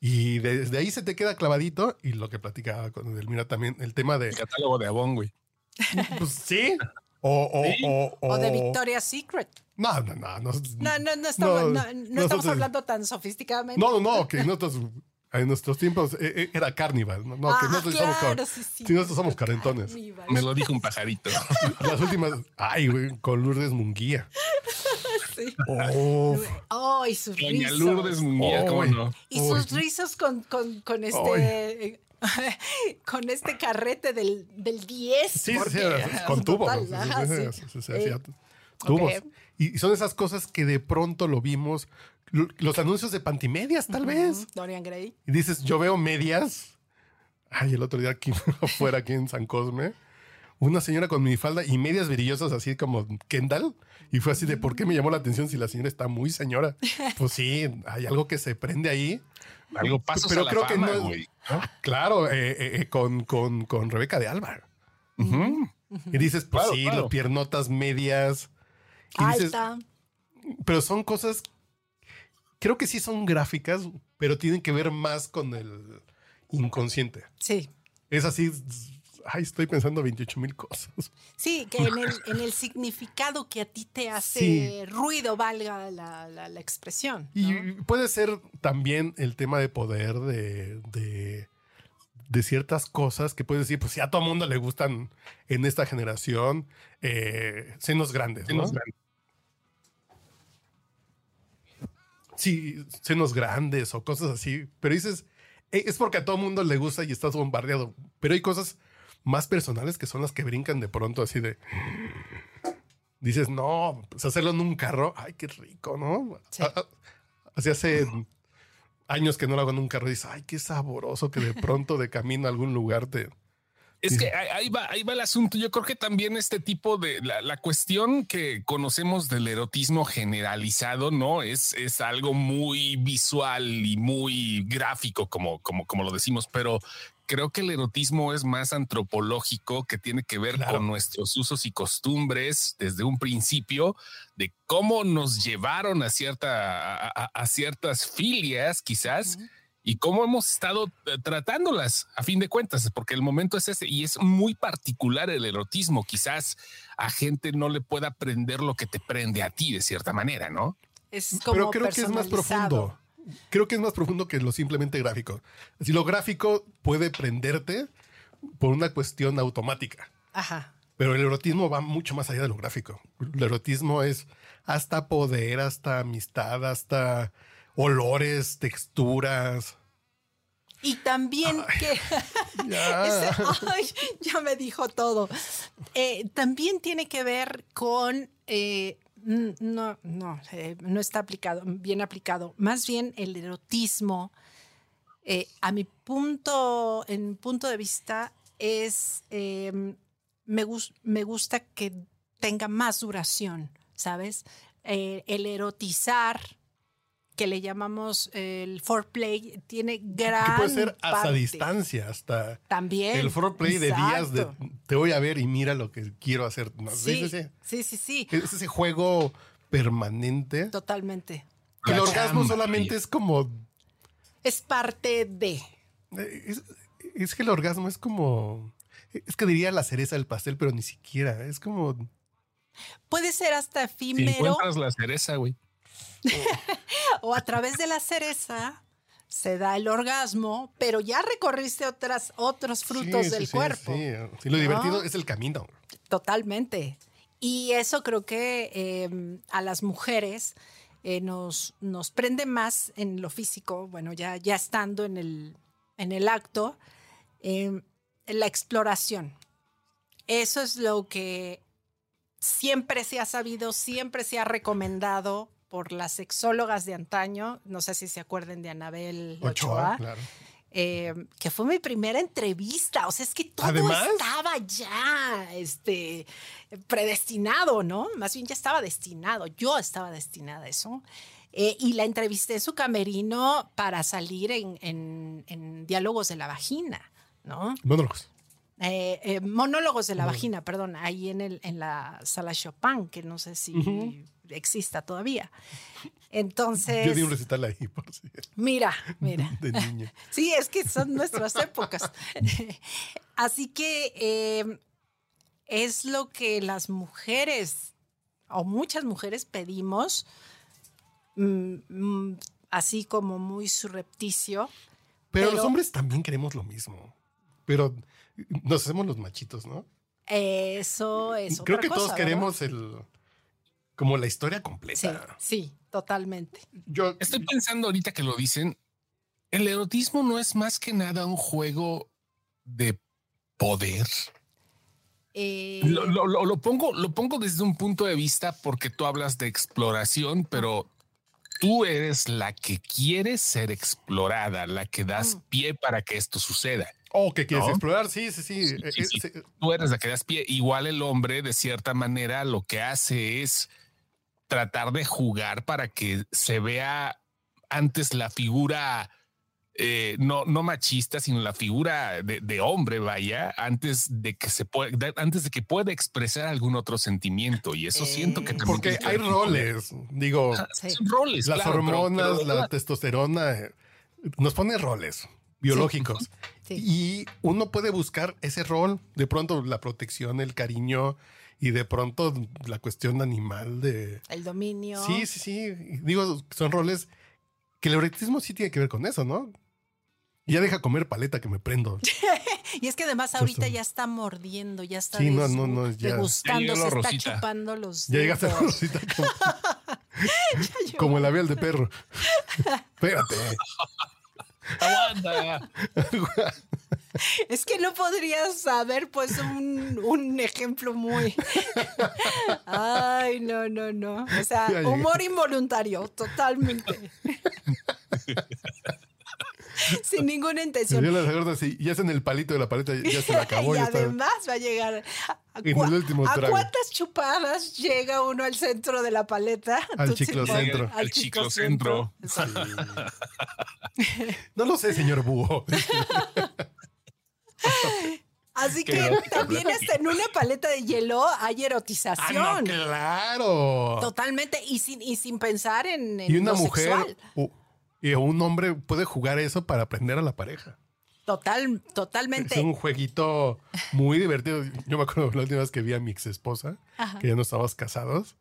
y desde ahí se te queda clavadito, y lo que platicaba con Edelmira también, el tema de, El catálogo de Avon, güey. pues sí, o, o, Sí. o, O de Victoria's Secret. No, no, no. No, No, no, no estamos, No, no, no estamos hablando tan sofisticadamente. No, no, que nosotros en nuestros tiempos eh, eh, era carnival. No, No, que Ah, nosotros somos, claro, car- sí, sí. sí, nosotros somos carentones. Me lo dijo un pajarito. Las últimas, ay, güey, con Lourdes Munguía. Sí. Oh, Oh, y sus Doña rizos. Lourdes Munguía, ¿cómo no? Y sus rizos con, con, con este. con este carrete del, del 10. sí, porque- sí, era con tubos. Total, ¿no? ajá, Sí, sí. sí, sí, sí, Eh, hacía tubos. Y son esas cosas que de pronto lo vimos. Los anuncios de pantimedias, tal vez. Dorian Gray. Y dices, yo veo medias. Ay, el otro día aquí afuera, aquí en San Cosme, una señora con minifalda y medias brillosas así como Kendall. Y fue así de, ¿por qué me llamó la atención si la señora está muy señora? Pues sí, hay algo que se prende ahí. Algo pasos Pero a la creo que no- güey. Claro, eh, eh, eh, con, con, con Rebeca de Alba. Y dices, pues Claro, sí, claro. las piernotas medias. Y dices, Alta. pero son cosas, creo que sí son gráficas, pero tienen que ver más con el inconsciente. Sí. Es así, ay, estoy pensando 28 mil cosas. Sí, que en el, en el significado que a ti te hace Sí. ruido, valga la, la- la expresión. Y puede ser también el tema de poder de, de, de ciertas cosas que puedes decir, pues sí, a todo mundo le gustan en esta generación eh, senos grandes, ¿no? Senos grandes. Sí, senos grandes o cosas así. Pero dices, eh, es porque a todo mundo le gusta y estás bombardeado. Pero hay cosas más personales que son las que brincan de pronto así de... Dices, no, pues hacerlo en un carro, ay, qué rico, ¿no? Sí. Ah, ah, Así hace años que no lo hago en un carro y dices, ay, qué saboroso que de pronto de camino a algún lugar te... Es que ahí va, ahí va el asunto. Yo creo que también este tipo de la, la cuestión que conocemos del erotismo generalizado, no es, es algo muy visual y muy gráfico, como, como, como lo decimos, pero creo que el erotismo es más antropológico, que tiene que ver Claro. con nuestros usos y costumbres desde un principio, de cómo nos llevaron a cierta, a, a- a ciertas filias, quizás y cómo hemos estado eh, tratándolas a fin de cuentas, porque el momento es ese y es muy particular el erotismo. Quizás a gente no le pueda prender lo que te prende a ti de cierta manera, ¿no? Es como Pero creo que es más profundo. Creo que es más profundo que lo simplemente gráfico. Si lo gráfico puede prenderte por una cuestión automática. Ajá. Pero el erotismo va mucho más allá de lo gráfico. El erotismo es hasta poder, hasta amistad, hasta olores, texturas. Y también que Ya. Ese- ay, ya me dijo todo. Eh, también tiene que ver con eh, no, no, eh, no está aplicado, bien aplicado. Más bien el erotismo, a mi punto, en punto de vista, es eh, me, gus- me gusta que tenga más duración, ¿sabes? El erotizar que le llamamos el foreplay tiene gran que puede ser hasta parte. distancia, hasta También. el foreplay de días de te voy a ver y mira lo que quiero hacer. No, Sí, sí, sí, sí, sí, sí, sí. Es ese juego permanente. totalmente. Que el orgasmo solamente es como Es parte de. Eh, Es, es que el orgasmo es como. Es que diría la cereza del pastel, pero ni siquiera. Es como. Puede ser hasta Si efímero encuentras la cereza, güey. o a través de la cereza se da el orgasmo, pero ya recorriste otras, otros frutos Sí, del sí, cuerpo. Sí, Sí, lo divertido es el camino. Totalmente. Y eso creo que eh, a las mujeres eh, nos, nos prende más en lo físico, bueno, ya, ya estando en el, en el acto, eh, la exploración. Eso es lo que siempre se ha sabido, siempre se ha recomendado por las sexólogas de antaño. No sé si se acuerden de Anabel Ochoa Ochoa, claro. eh, que fue mi primera entrevista. O sea, es que todo Además. estaba ya este, predestinado, ¿no? Más bien ya estaba destinado. Yo estaba destinada a eso. Eh, y la entrevisté en su camerino para salir en, en- en Diálogos de la Vagina, ¿no? Monólogos. Eh, eh, monólogos de la vagina, perdón, ahí en, el, en la sala Chopin, que no sé si exista todavía. Entonces, Yo di un recital ahí, por si. mira, mira. De niño. Sí, es que son nuestras épocas. Así que eh, es lo que las mujeres, o muchas mujeres pedimos, mm, mm, así como muy surrepticio. Pero, Pero- los hombres también queremos lo mismo. Pero nos hacemos los machitos, ¿no? Eso es Creo otra que todos queremos el. Como la historia completa. Sí, sí, totalmente. Yo. Estoy pensando ahorita que lo dicen. El erotismo no es más que nada un juego de poder. Eh, Lo, lo- lo- lo pongo, lo pongo desde un punto de vista porque tú hablas de exploración, pero tú eres la que quiere ser explorada, la que das Mm. pie para que esto suceda. Oh, que quieres ¿No? explorar. Sí, sí, sí. Sí, Eh, eh, sí. sí. Tú eres la que das pie. Igual el hombre, de cierta manera, lo que hace es tratar de jugar para que se vea antes la figura eh, no, no machista, sino la figura de, de hombre, vaya, antes de que se pueda, antes de que pueda expresar algún otro sentimiento. Y eso siento que también Porque hay roles. Digo, Sí. son roles. las claro, hormonas, pero- la testosterona, nos pone roles biológicos. Sí. Y uno puede buscar ese rol, de pronto la protección, el cariño y de pronto la cuestión animal de... el dominio. Sí, sí, sí. Digo, son roles que el erotismo sí tiene que ver con eso, ¿no? Ya deja comer paleta que me prendo. Y es que además ahorita ya está mordiendo, ya está Sí, no, no, no, ya. degustando, Ya se está chupando los Ya llegaste a rosita como, como el labial de perro. Espérate. Aguanta. Es que no podrías saber, pues, un, un ejemplo muy. Ay, no, no, no. O sea, humor involuntario, totalmente. Sin ninguna intención. dio las y ya en el palito de la paleta, ya se la acabó. y está. además va a llegar. ¿A, En cua- el último ¿a trago. cuántas chupadas llega uno al centro de la paleta? Al chiclocentro. pones- Al chiclocentro. No lo sé, señor búho. Así que también hasta en una paleta de hielo hay Ah, erotización. no, claro. Totalmente. Y sin, y sin pensar en, en Y una lo mujer sexual. o- y un hombre puede jugar eso para aprender a la pareja. Total, Es totalmente. un jueguito muy divertido. Yo me acuerdo la última vez que vi a mi ex esposa, Ajá. que ya no estábamos casados,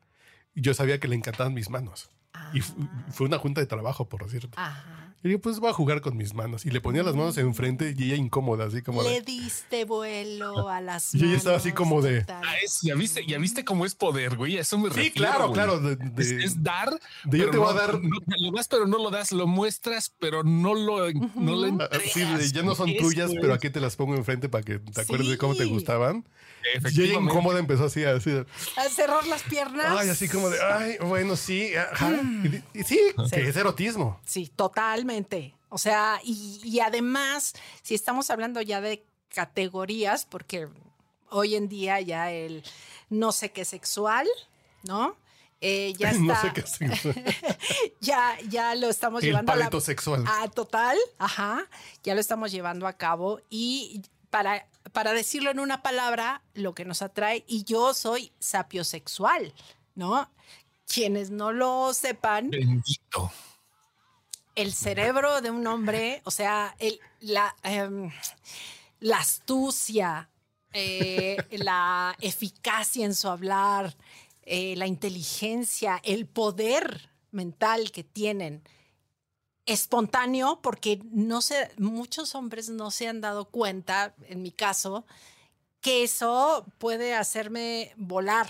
y yo sabía que le encantaban mis manos. Y fu- fue una junta de trabajo, por cierto. Ajá. Y dije, pues voy a jugar con mis manos. Y le ponía las manos enfrente y ella incómoda, así como Le de... diste vuelo a las Y ella estaba así manos, como de-. Ah, es- ya viste, ya viste cómo es poder, güey. A Eso me Sí, refiero. claro, güey. claro. de- de- Es, es dar. de yo te voy a dar- no- lo das, pero no lo das. Lo muestras, pero no lo, no lo Sí, de, ya no son tuyas, güey. pero aquí te las pongo enfrente para que te acuerdes de cómo te Sí. gustaban. Y ella incómoda empezó así, así. de, A cerrar las piernas. Ay, así como de, ay, bueno, sí, ajá. Y, y sí, que es erotismo. Sí, totalmente. O sea, y, y además, si estamos hablando ya de categorías, porque hoy en día ya el no sé qué sexual, ¿no? Eh, ya está. No sé qué ya, ya lo estamos El llevando a la- sexual. Ah, total, ajá. Ya lo estamos llevando a cabo. Y para, para decirlo en una palabra, lo que nos atrae, y yo soy sapiosexual, ¿no? Quienes no lo sepan, Bendito. El cerebro de un hombre, o sea, em, la astucia, eh, la eficacia en su hablar, eh, la inteligencia, el poder mental que tienen espontáneo porque no sé, muchos hombres no se han dado cuenta, en mi caso, que eso puede hacerme volar,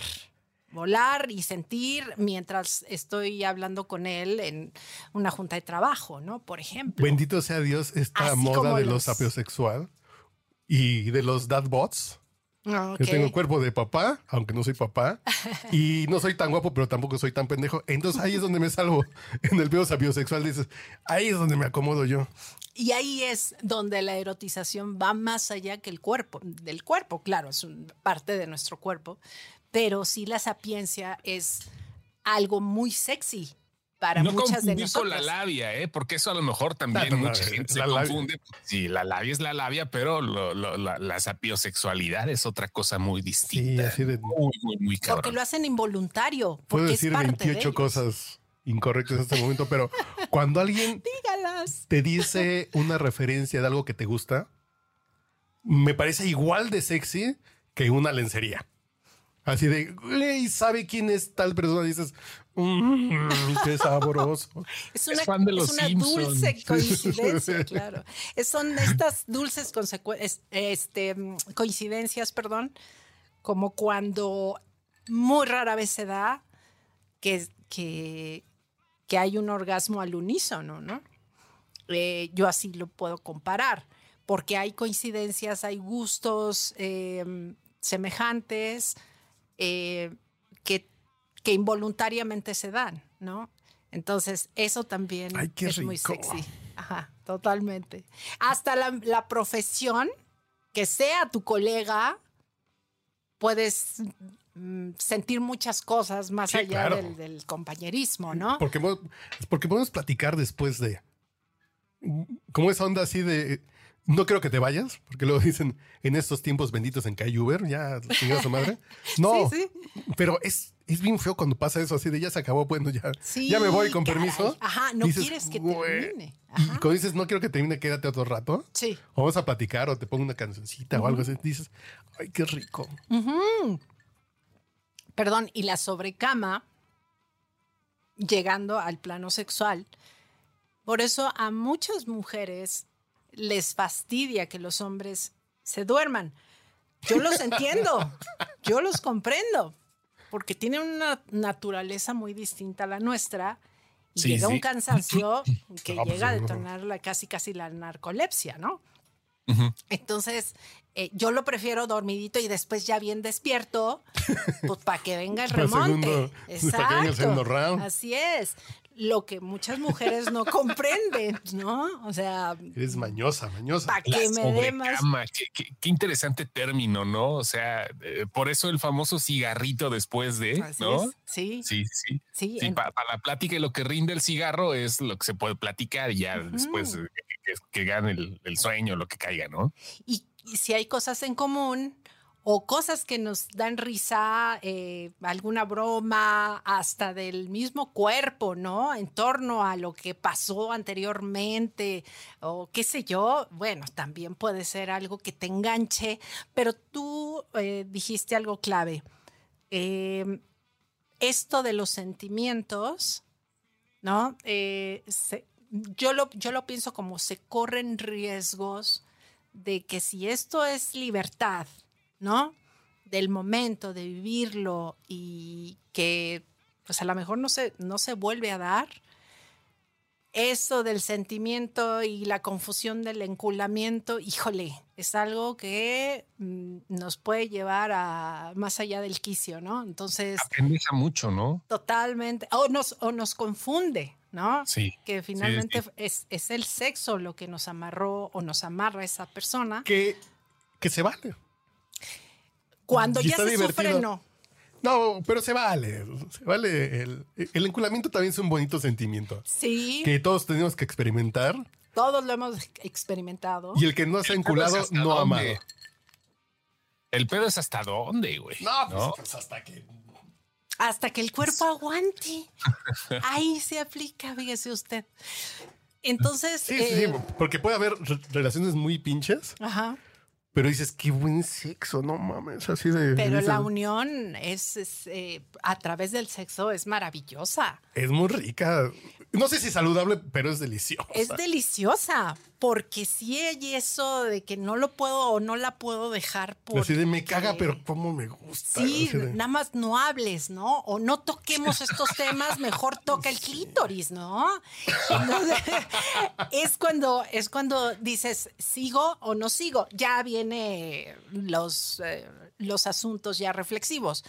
volar y sentir mientras estoy hablando con él en una junta de trabajo, ¿no? Por ejemplo. Bendito sea Dios esta Así moda de los- los sapiosexual y de los dadbots. Ah, ok. Yo tengo cuerpo de papá, aunque no soy papá, y no soy tan guapo, pero tampoco soy tan pendejo. Entonces ahí es donde me salvo. En el video sapiosexual dices, ahí es donde me acomodo yo. Y ahí es donde la erotización va más allá que el cuerpo, del cuerpo, claro, es un- parte de nuestro cuerpo, pero sí la sapiencia es algo muy sexy para no muchas de confundir con la labia, ¿eh? porque eso a lo mejor también No, no, mucha no, gente se confunde. Sí, la labia es la labia, pero lo- lo- la, la sapiosexualidad es otra cosa muy Sí, distinta. así de... Muy, muy, muy Porque cabrón. lo hacen involuntario. Puedo porque decir es parte de 28 ellos. cosas incorrectas en este momento, pero cuando alguien Dígalas. te dice una referencia de algo que te gusta, me parece igual de sexy que una lencería. Así de, güey, ¿sabe quién es tal persona? Dices, "Mm, qué sabroso. Es una, fan de es los una Simpson. dulce coincidencia, claro. Es- son estas dulces consecu- es- este, coincidencias, perdón, como cuando muy rara vez se da que, que, que hay un orgasmo al unísono, ¿no? Eh, yo así lo puedo comparar, porque hay coincidencias, hay gustos eh, semejantes eh, que, que involuntariamente se dan, ¿no? Entonces, eso también Ay, es muy sexy. Ajá, totalmente. Hasta la, la profesión, que sea tu colega, puedes mm, sentir muchas cosas más Sí, allá claro. del, del compañerismo, ¿no? Porque, porque podemos platicar después de. Como esa onda así de. No creo que te vayas, porque luego dicen en estos tiempos benditos en que hay Uber, ya chingada su madre. No, Sí, pero es, es bien feo cuando pasa eso así de ya se acabó, bueno, ya, Sí, ya me voy con caray. permiso. Ajá, no Dices, quieres que termine. Y cuando dices no quiero que termine, quédate otro rato. Sí. O vamos a platicar o te pongo una cancioncita o algo así. Dices, ay, qué rico. Perdón, y la sobrecama, llegando al plano sexual. Por eso a muchas mujeres les fastidia que los hombres se duerman. Yo los entiendo, yo los comprendo, porque tienen una naturaleza muy distinta a la nuestra y Sí, llega sí. un cansancio que No, pues, llega a detonar la, casi casi la narcolepsia, ¿no? Entonces, eh, yo lo prefiero dormidito y después ya bien despierto, pues para que venga el remonte. segundo- para que venga el segundo round. Así es. Lo que muchas mujeres no comprenden, ¿no? O sea, Eres mañosa, mañosa. para que me dé más. qué, qué- qué interesante término, ¿no? O sea, eh, por eso el famoso cigarrito después de, Así ¿no? es. Sí, Sí, sí. sí. Sí, en- para la plática y lo que rinde el cigarro es lo que se puede platicar y ya después eh, que, que- que gane el, el sueño, lo que caiga, ¿no? y, y si hay cosas en común o cosas que nos dan risa, eh, alguna broma, hasta del mismo cuerpo, ¿no? En torno a lo que pasó anteriormente o qué sé yo, bueno, también puede ser algo que te enganche, pero tú eh, dijiste algo clave. Eh, esto de los sentimientos, ¿no? Eh, yo, lo, yo lo pienso como se corren riesgos de que si esto es libertad, ¿no? Del momento de vivirlo y que pues a lo mejor no se, no se vuelve a dar, eso del sentimiento y la confusión del enculamiento, híjole, es algo que mm, nos puede llevar a más allá del quicio, ¿no? Entonces, Apendeja mucho, ¿no? totalmente, o nos, o nos confunde, ¿no? Sí. Que finalmente sí. Es, es el sexo lo que nos amarró o nos amarra a esa persona. Que, que se vale. Cuando y ya está se divertido. sufre, no. No, pero se vale. Se vale. El, el enculamiento también es un bonito sentimiento. Sí, Que todos tenemos que experimentar. todos lo hemos experimentado. Y el que no se ha es enculado, no ha amado. El pedo es hasta dónde, güey. No, pues, ¿no? pues hasta que. Hasta que el cuerpo aguante. Ahí se aplica, fíjese usted. Entonces, Sí, sí, eh, sí, porque puede haber re- relaciones muy pinches, ajá, Pero dices, qué buen sexo, no mames, así de... Pero dices, la unión es, es, eh, a través del sexo es maravillosa. Es muy rica. No sé si saludable, pero es deliciosa. Es deliciosa, porque si hay eso de que no lo puedo o no la puedo dejar por. Así de me caga, pero cómo me gusta. Sí, de- nada más no hables, ¿no? O no toquemos estos temas, mejor toca el clítoris, ¿no? Entonces, es cuando es cuando dices sigo o no sigo. Ya viene los eh, los asuntos ya reflexivos.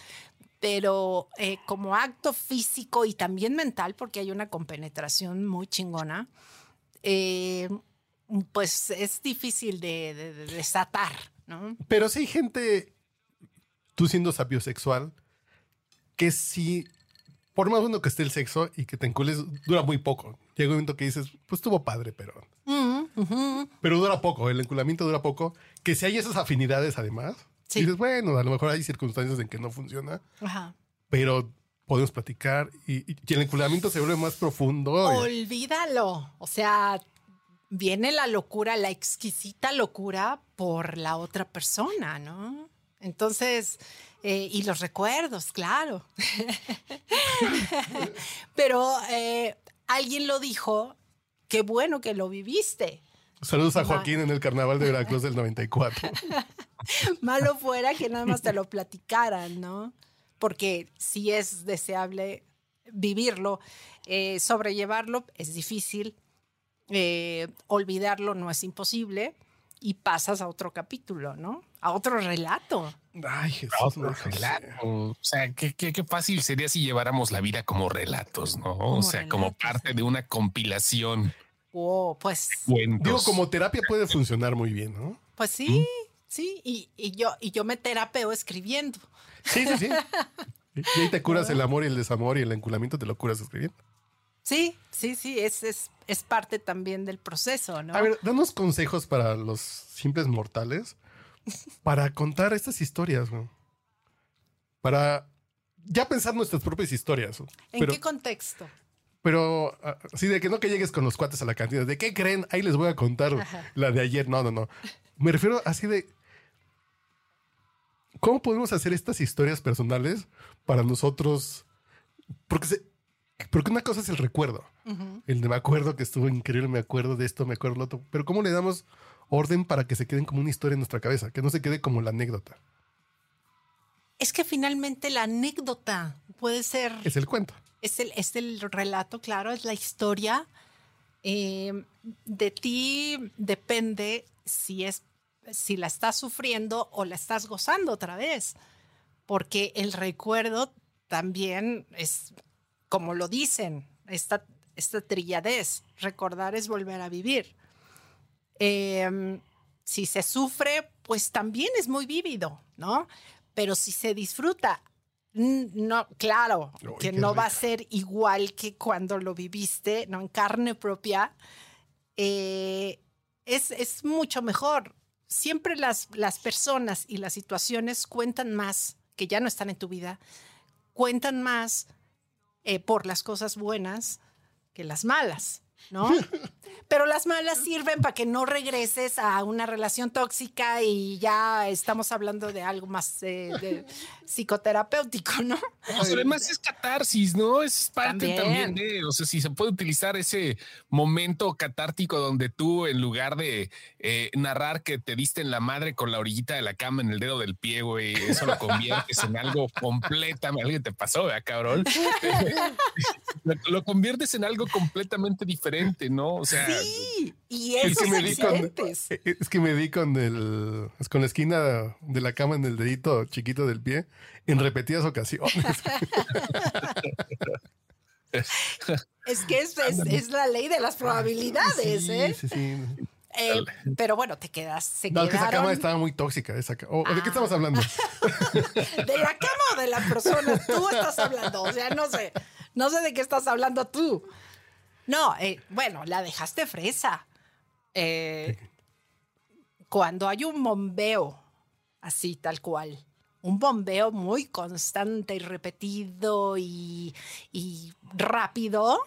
Pero eh, como acto físico y también mental, porque hay una compenetración muy chingona, eh, pues es difícil de, de- de desatar, ¿no? Pero sí hay gente, tú siendo sapiosexual, que sí, por más bueno que esté el sexo y que te encules, dura muy poco. Llega un momento que dices, pues estuvo padre, pero... Pero dura poco, el enculamiento dura poco. Que si hay esas afinidades además, Sí. dices, bueno, a lo mejor hay circunstancias en que no funciona, Ajá. pero podemos platicar y, y el enculamiento se vuelve más profundo. Olvídalo. O sea, viene la locura, la exquisita locura por la otra persona, ¿no? Entonces, eh, y los recuerdos, claro. Pero eh, alguien lo dijo, qué bueno que lo viviste. Saludos a. Joaquín en el carnaval de Veracruz del 94. Malo fuera que nada más te lo platicaran, ¿no? Porque sí es deseable vivirlo, eh, sobrellevarlo es difícil, eh, olvidarlo no es imposible y pasas a otro capítulo, ¿no? A otro relato. Ay, Jesús. Otro relato. O sea, qué, qué- qué fácil sería si lleváramos la vida como relatos, ¿no? Como o sea, como parte sí. de una compilación Oh, pues. Digo, como terapia puede funcionar muy bien, ¿no? pues sí, sí, y, y yo, y yo me terapeo escribiendo. Sí, sí, sí. Y ahí te curas el amor y el desamor y el enculamiento te lo curas escribiendo. Sí, sí, sí, es, es, es parte también del proceso, ¿no? A ver, danos consejos para los simples mortales para contar estas historias, ¿no? Para ya pensar nuestras propias historias. ¿no? ¿En pero, qué contexto? pero ah, así de que no que llegues con los cuates a la cantina. ¿De qué creen? Ahí les voy a contar Ajá. la de ayer. No, no, no. Me refiero así de ¿Cómo podemos hacer estas historias personales para nosotros? Porque, se- porque una cosa es el recuerdo. Ujú. El de me acuerdo que estuvo increíble, me acuerdo de esto, me acuerdo de lo otro. Pero ¿cómo le damos orden para que se queden como una historia en nuestra cabeza? Que no se quede como la anécdota. Es que finalmente la anécdota puede ser, Es el cuento. es el, es el relato, claro, es la historia. Eh, de ti depende si es si la estás sufriendo o la estás gozando otra vez, porque el recuerdo también es como lo dicen, esta, esta trilladez, recordar es volver a vivir. Eh, si se sufre, pues también es muy vívido, ¿no? Pero si se disfruta, no, claro, que no va a ser igual que cuando lo viviste, ¿no? En carne propia, eh, es, es mucho mejor. Siempre las, las personas y las situaciones cuentan más, que ya no están en tu vida, cuentan más eh, por las cosas buenas que las malas, ¿no? Pero las malas sirven para que no regreses a una relación tóxica y ya estamos hablando de algo más eh, de psicoterapéutico, ¿no? Pues además es catarsis, ¿no? Es parte También. también. de, o sea, si se puede utilizar ese momento catártico donde tú, en lugar de eh, narrar que te diste en la madre con la orillita de la cama en el dedo del pie, güey, eso lo conviertes en algo completamente, alguien te pasó, ¿verdad, cabrón? lo, lo conviertes en algo completamente diferente, ¿no? O sea, Sí, y Es esos que, di con, accidentes. es que me di con el es con la esquina de la cama en el dedito chiquito del pie en repetidas ocasiones. Es que es, es- es la ley de las probabilidades, sí, ¿eh? Sí, sí. Eh, Pero bueno, te quedas, se No, que esa cama quedaron estaba muy tóxica. Esa ca- ¿De qué Ah. estamos hablando? de la cama o de la persona. Tú estás hablando, o sea, no sé, no sé de qué estás hablando tú. No, eh, bueno, la dejaste fresa. Eh, cuando hay un bombeo, así tal cual, un bombeo muy constante y repetido y, y rápido,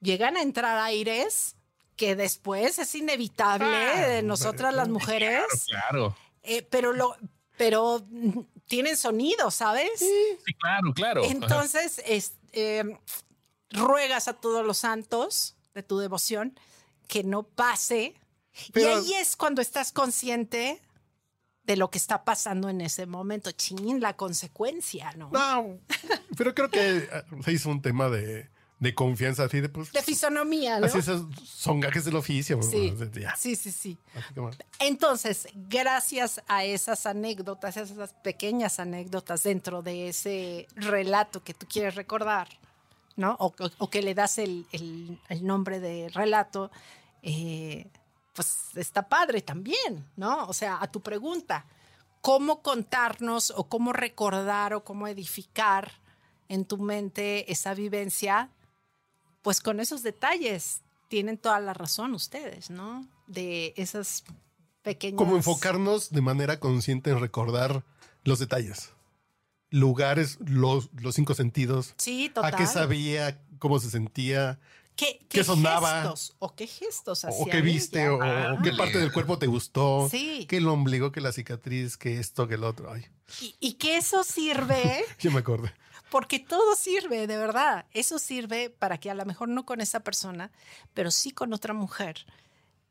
llegan a entrar aires que después es inevitable Ah, de nosotras las mujeres, Claro, eh, pero lo, pero tienen sonido, ¿sabes? sí, claro, claro. Entonces, es, eh, ruegas a todos los santos de tu devoción que no pase. Pero- y ahí es cuando estás consciente de lo que está pasando en ese momento. Chin, la consecuencia, ¿no? No, pero creo que eh, se hizo un tema de, de confianza así de pues. De fisonomía, ¿no? Así esos son gajes del oficio. Sí, Ya, sí, sí, sí. Entonces, gracias a esas anécdotas, esas pequeñas anécdotas dentro de ese relato que tú quieres recordar, ¿no? O, o- que le das el, el- el nombre de relato, eh, pues está padre también, ¿no? O sea, a tu pregunta, ¿cómo contarnos o cómo recordar o cómo edificar en tu mente esa vivencia? Pues con esos detalles tienen toda la razón ustedes, ¿no? De esas pequeñas... Como enfocarnos de manera consciente en recordar los detalles. Lugares, los, los cinco sentidos. Sí, total. A qué sabía, cómo se sentía, ¿Qué, qué sonaba? gestos? ¿O qué gestos o hacía qué viste, ella? o, o qué parte del cuerpo te gustó. Sí. Que el ombligo, que la cicatriz, que esto, que el otro. Ay, Y, y que eso sirve, yo me acordé. porque todo sirve, de verdad. Eso sirve para que a lo mejor no con esa persona, pero sí con otra mujer.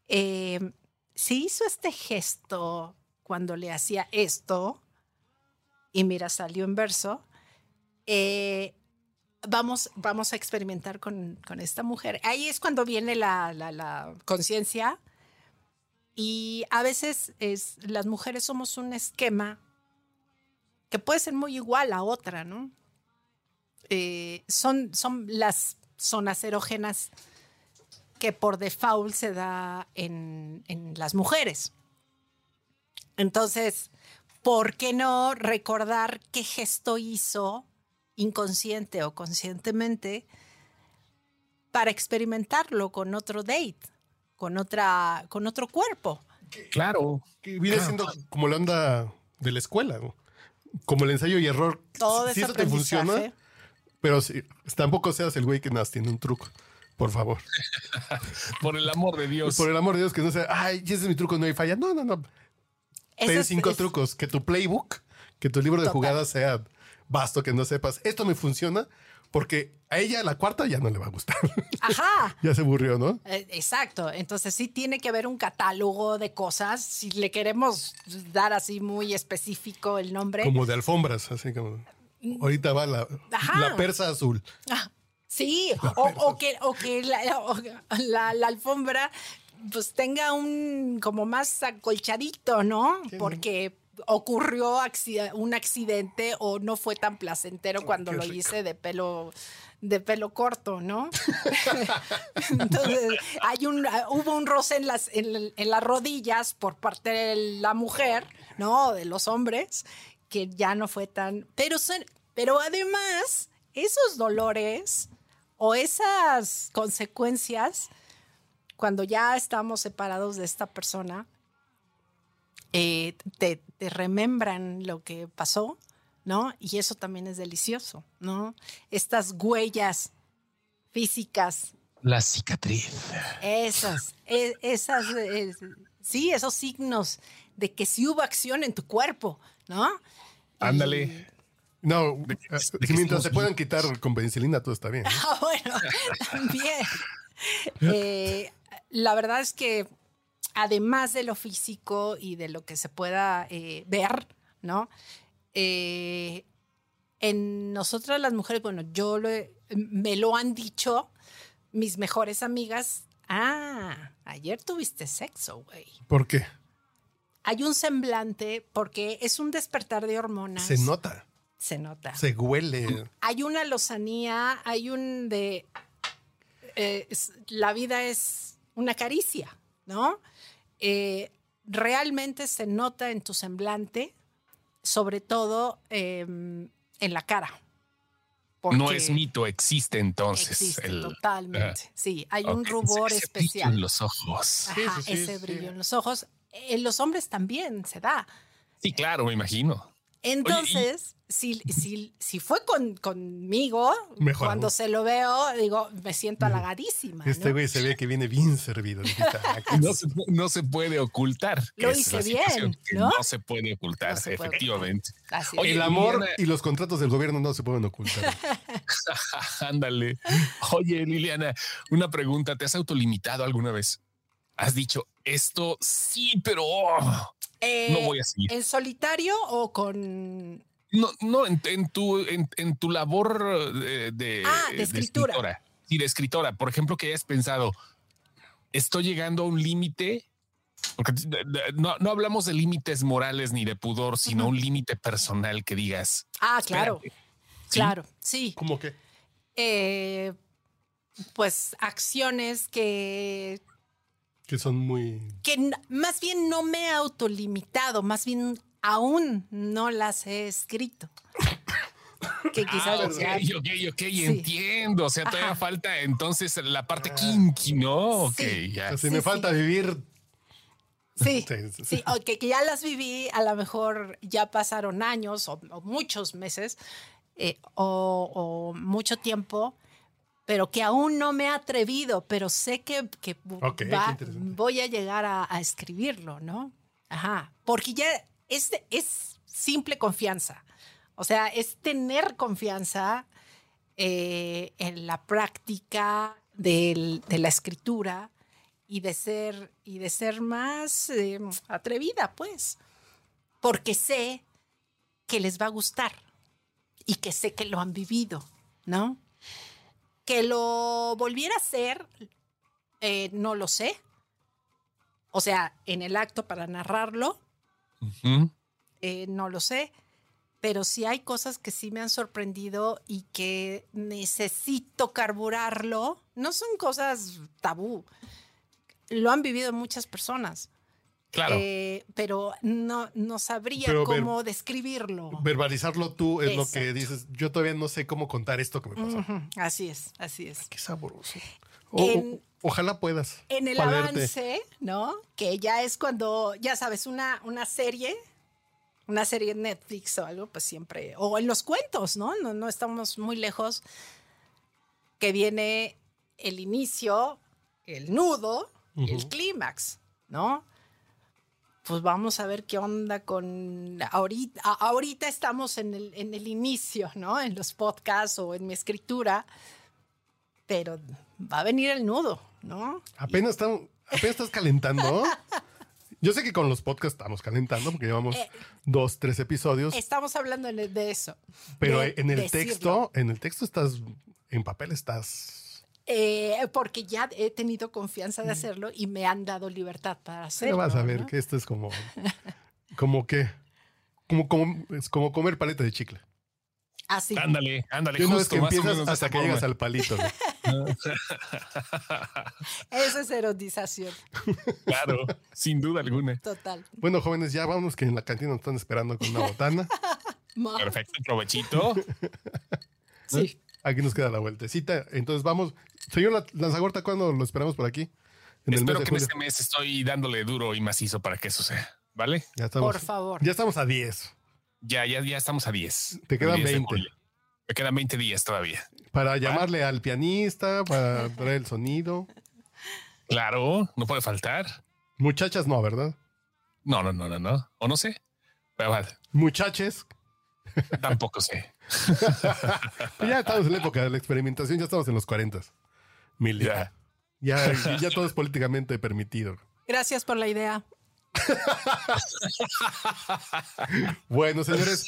Eh, si hizo este gesto cuando le hacía esto, y mira, salió en verso, eh, vamos, vamos a experimentar con, con esta mujer. Ahí es cuando viene la, la- conciencia. Y a veces es, las mujeres somos un esquema que puede ser muy igual a otra, ¿no? Eh, son, son las zonas erógenas que por default se da en, en las mujeres. Entonces, ¿por qué no recordar qué gesto hizo inconsciente o conscientemente para experimentarlo con otro date, con, otra, con otro cuerpo? Claro. Que viene siendo como la onda de la escuela, ¿no? Como el ensayo y error. Todo si eso te funciona, pero si, tampoco seas el güey que nas tiene un truco. Por favor. Por el amor de Dios. Por el amor de Dios, que no sea, ay, ese es mi truco, no hay falla. No, no, no. Ten cinco es- trucos. Que tu playbook, que tu libro de Total. jugadas sea vasto, que no sepas. Esto me funciona porque a ella la cuarta ya no le va a gustar. Ajá. ya se aburrió, ¿no? Eh, Exacto, entonces sí tiene que haber un catálogo de cosas, si le queremos dar así muy específico el nombre. Como de alfombras, así como. Ahorita va la, la persa azul. Ah, sí, o, o que, o que la, o la- la alfombra pues tenga un como más acolchadito, ¿no? Porque ocurrió un accidente o no fue tan placentero cuando qué lo rico. hice de pelo de pelo corto, ¿no? Entonces, hay un, hubo un roce en las, en, en las rodillas por parte de la mujer, ¿no? De los hombres, que ya no fue tan. Pero, pero además, esos dolores o esas consecuencias, cuando ya estamos separados de esta persona, eh, te, te remembran lo que pasó, ¿no? Y eso también es delicioso, ¿no? Estas huellas físicas, La cicatriz. esas, e- esas, eh, sí, esos signos de que sí hubo acción en tu cuerpo, ¿no? Ándale. No, de eh, que si estamos mientras se puedan quitar con penicilina, todo está bien. ¿no? Ah, bueno, también. Eh, la verdad es que además de lo físico y de lo que se pueda eh, ver, ¿no? Eh, en nosotras las mujeres, bueno, yo lo he- me lo han dicho mis mejores amigas. Ah, ayer tuviste sexo, güey. ¿Por qué? Hay un semblante porque es un despertar de hormonas. Se nota, Se nota se huele. hay una lozanía, hay un de... eh, la vida es una caricia, ¿no? Eh, realmente se nota en tu semblante, sobre todo eh, en la cara. No es mito, existe entonces. Existe el- totalmente. Ah, sí, hay un rubor Ese brillo especial. en los ojos. Ajá, Sí, sí, sí, ese sí. brillo en los ojos. En los hombres también se da. Sí, claro, me imagino. Entonces, si, si, si fue con, conmigo, Mejor. cuando se lo veo, digo, me siento halagadísima. Este ¿no? güey se ve que viene bien servido. Ah, No se, no se puede ocultar. que Lo es hice la situación bien, ¿no? No se puede ocultar, No se puede efectivamente. Oye, el amor Liliana- y los contratos del gobierno no se pueden ocultar. Ándale. Oye, Liliana, una pregunta. ¿Te has autolimitado alguna vez? Has dicho esto sí, pero oh, Eh, no voy a seguir. ¿En solitario o con No, no, en, en tu, en, en tu labor eh, de, Ah, de escritura. Sí, de escritora. Por ejemplo, que hayas pensado, estoy llegando a un límite. Porque de- de- no, no hablamos de límites morales ni de pudor, sino un límite personal que digas. Ah, claro. ¿Sí? claro, sí. ¿Cómo que? Eh, pues acciones que, Que son muy. que más bien no me he autolimitado, más bien aún no las he escrito. que quizás Ah, ok, ok, ok, entiendo. O sea, todavía Ajá. falta entonces la parte kinky, ¿no? Ok, Sí. ya. Si Sí, me sí. falta vivir. Sí, Sí, sí, sí. sí, ok, que ya las viví, a lo mejor ya pasaron años o, o muchos meses eh, o, o mucho tiempo, pero que aún no me he atrevido, pero sé que, que Ok, qué va- voy a llegar a, a escribirlo, ¿no? Ajá, porque ya es, es simple confianza, o sea, es tener confianza eh, en la práctica del- de la escritura y de ser y de ser más eh, atrevida, pues, porque sé que les va a gustar y que sé que lo han vivido, ¿no? Que lo volviera a hacer, eh, no lo sé. O sea, en el acto para narrarlo, eh, no lo sé, pero sí hay cosas que sí me han sorprendido y que necesito carburarlo. No son cosas tabú. Lo han vivido muchas personas. Claro. Eh, pero no, no sabría Pero ver- cómo describirlo. Verbalizarlo tú es lo que dices. Yo todavía no sé cómo contar esto que me pasó. Así es, así es. Qué sabroso. O- En- o- ojalá puedas. En el avance, ¿no? Que ya es cuando, ya sabes, una, una serie, una serie en Netflix o algo, pues siempre, o en los cuentos, ¿no? No, no estamos muy lejos, que viene el inicio, el nudo y el clímax, ¿no? Pues vamos a ver qué onda con ahorita. Ahorita estamos en el, en el inicio, ¿no? En los podcasts o en mi escritura, pero va a venir el nudo, ¿no? Apenas, están, apenas estás calentando. Yo sé que con los podcasts estamos calentando porque llevamos Eh, dos, tres episodios, Estamos hablando de, de eso. pero de en el decirlo. texto, en el texto estás, en papel estás. Eh, porque ya he tenido confianza de hacerlo y me han dado libertad para Pero hacerlo. vas a ver ¿no? que esto es como, como que, como, como, es como comer paleta de chicle. Así. Ándale, ándale. Vez justo, que más o empiezas hasta esa que llegas al palito. ¿no? Eso es erotización. Claro, sin duda alguna. Total. Bueno, jóvenes, ya vámonos que en la cantina nos están esperando con una botana. Perfecto, provechito. Sí. Aquí nos queda la vueltecita. Entonces vamos. Señor La- Lanzagorta, ¿cuándo lo esperamos por aquí? En el mes Espero de que en este mes estoy dándole duro y macizo para que eso sea. ¿Vale? Ya estamos, Por favor. ya estamos a 10 Ya, ya, ya estamos a 10. Te quedan El 10 de 20. julio. Me quedan 20 días todavía. para llamarle al pianista, para traer el sonido. Claro, no puede faltar. Muchachas no, ¿verdad? No, no, no, no, no. O no sé. Pero vale, Muchaches. tampoco sé. Ya estamos en la época de la experimentación, ya estamos en los 40. Mil. Ya. Ya, ya todo es políticamente permitido. Gracias por la idea. Bueno, señores,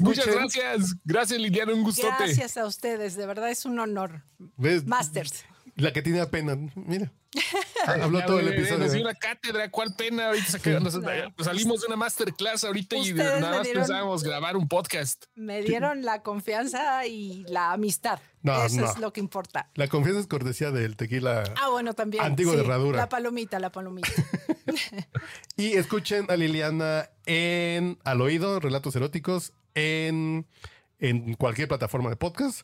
Muchas gracias. Gracias, Liliana. Un gustote. Gracias a ustedes. De verdad es un honor. ¿Ves? Masters. La que tiene pena. Mira. Habló Ya, todo el bebé, Nos dio episodio. una cátedra. ¿Cuál pena? Ahorita No. salimos de una masterclass ahorita y Ustedes nada más dieron- pensábamos grabar un podcast. Me dieron la confianza y la amistad. No, Eso no. es lo que importa. La confianza es cortesía del tequila. Ah, bueno, también. Antiguo de herradura. La palomita, la palomita. Y escuchen a Liliana en Al Oído, Relatos Eróticos, en, en cualquier plataforma de podcast.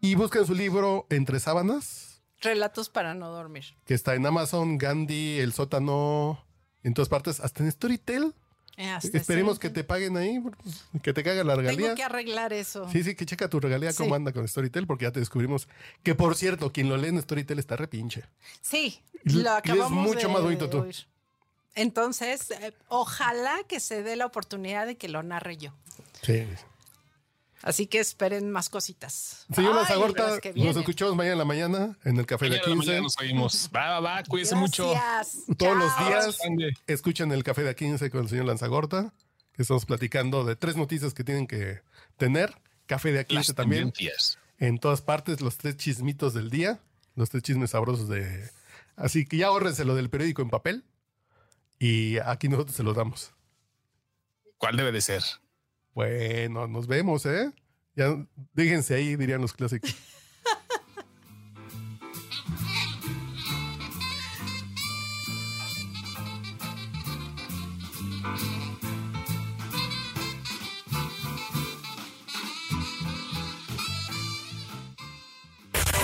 Y busquen su libro Entre Sábanas, Relatos para no dormir. que está en Amazon, Gandhi, El Sótano, en todas partes, hasta en Storytel. Eh, hasta Esperemos que te paguen ahí, pues, que te caiga la regalía. Tengo que arreglar eso. Sí, sí, que checa tu regalía Sí. cómo anda con Storytel, porque ya te descubrimos que, por cierto, quien lo lee en Storytel está repinche. Sí, Y- y lo es acabamos mucho de más bonito tú. oír. Entonces, eh, ojalá que se dé la oportunidad de que lo narre yo. Sí. Así que esperen más cositas. Señor Ay, Lanzagorta, las que nos escuchamos mañana en la mañana en el Café Mañana de en la mañana 15. nos oímos. Va, va, va, cuídese mucho. Todos los días escuchen el Café de 15 con el señor Lanzagorta, que estamos platicando de tres noticias que tienen que tener. Café de 15 Las también. tendencias. En todas partes, los tres chismitos del día, los tres chismes sabrosos de... Así que ya ahórrense lo del periódico en papel y aquí nosotros se los damos. ¿Cuál debe de ser? Bueno, nos vemos, ¿eh? Ya déjense ahí, dirían los clásicos.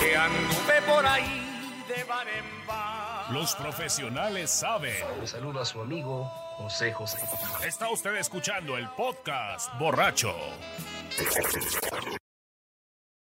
Que anduve por ahí de bar en bar. Los profesionales saben. Le saluda a su amigo Está usted escuchando el podcast borracho.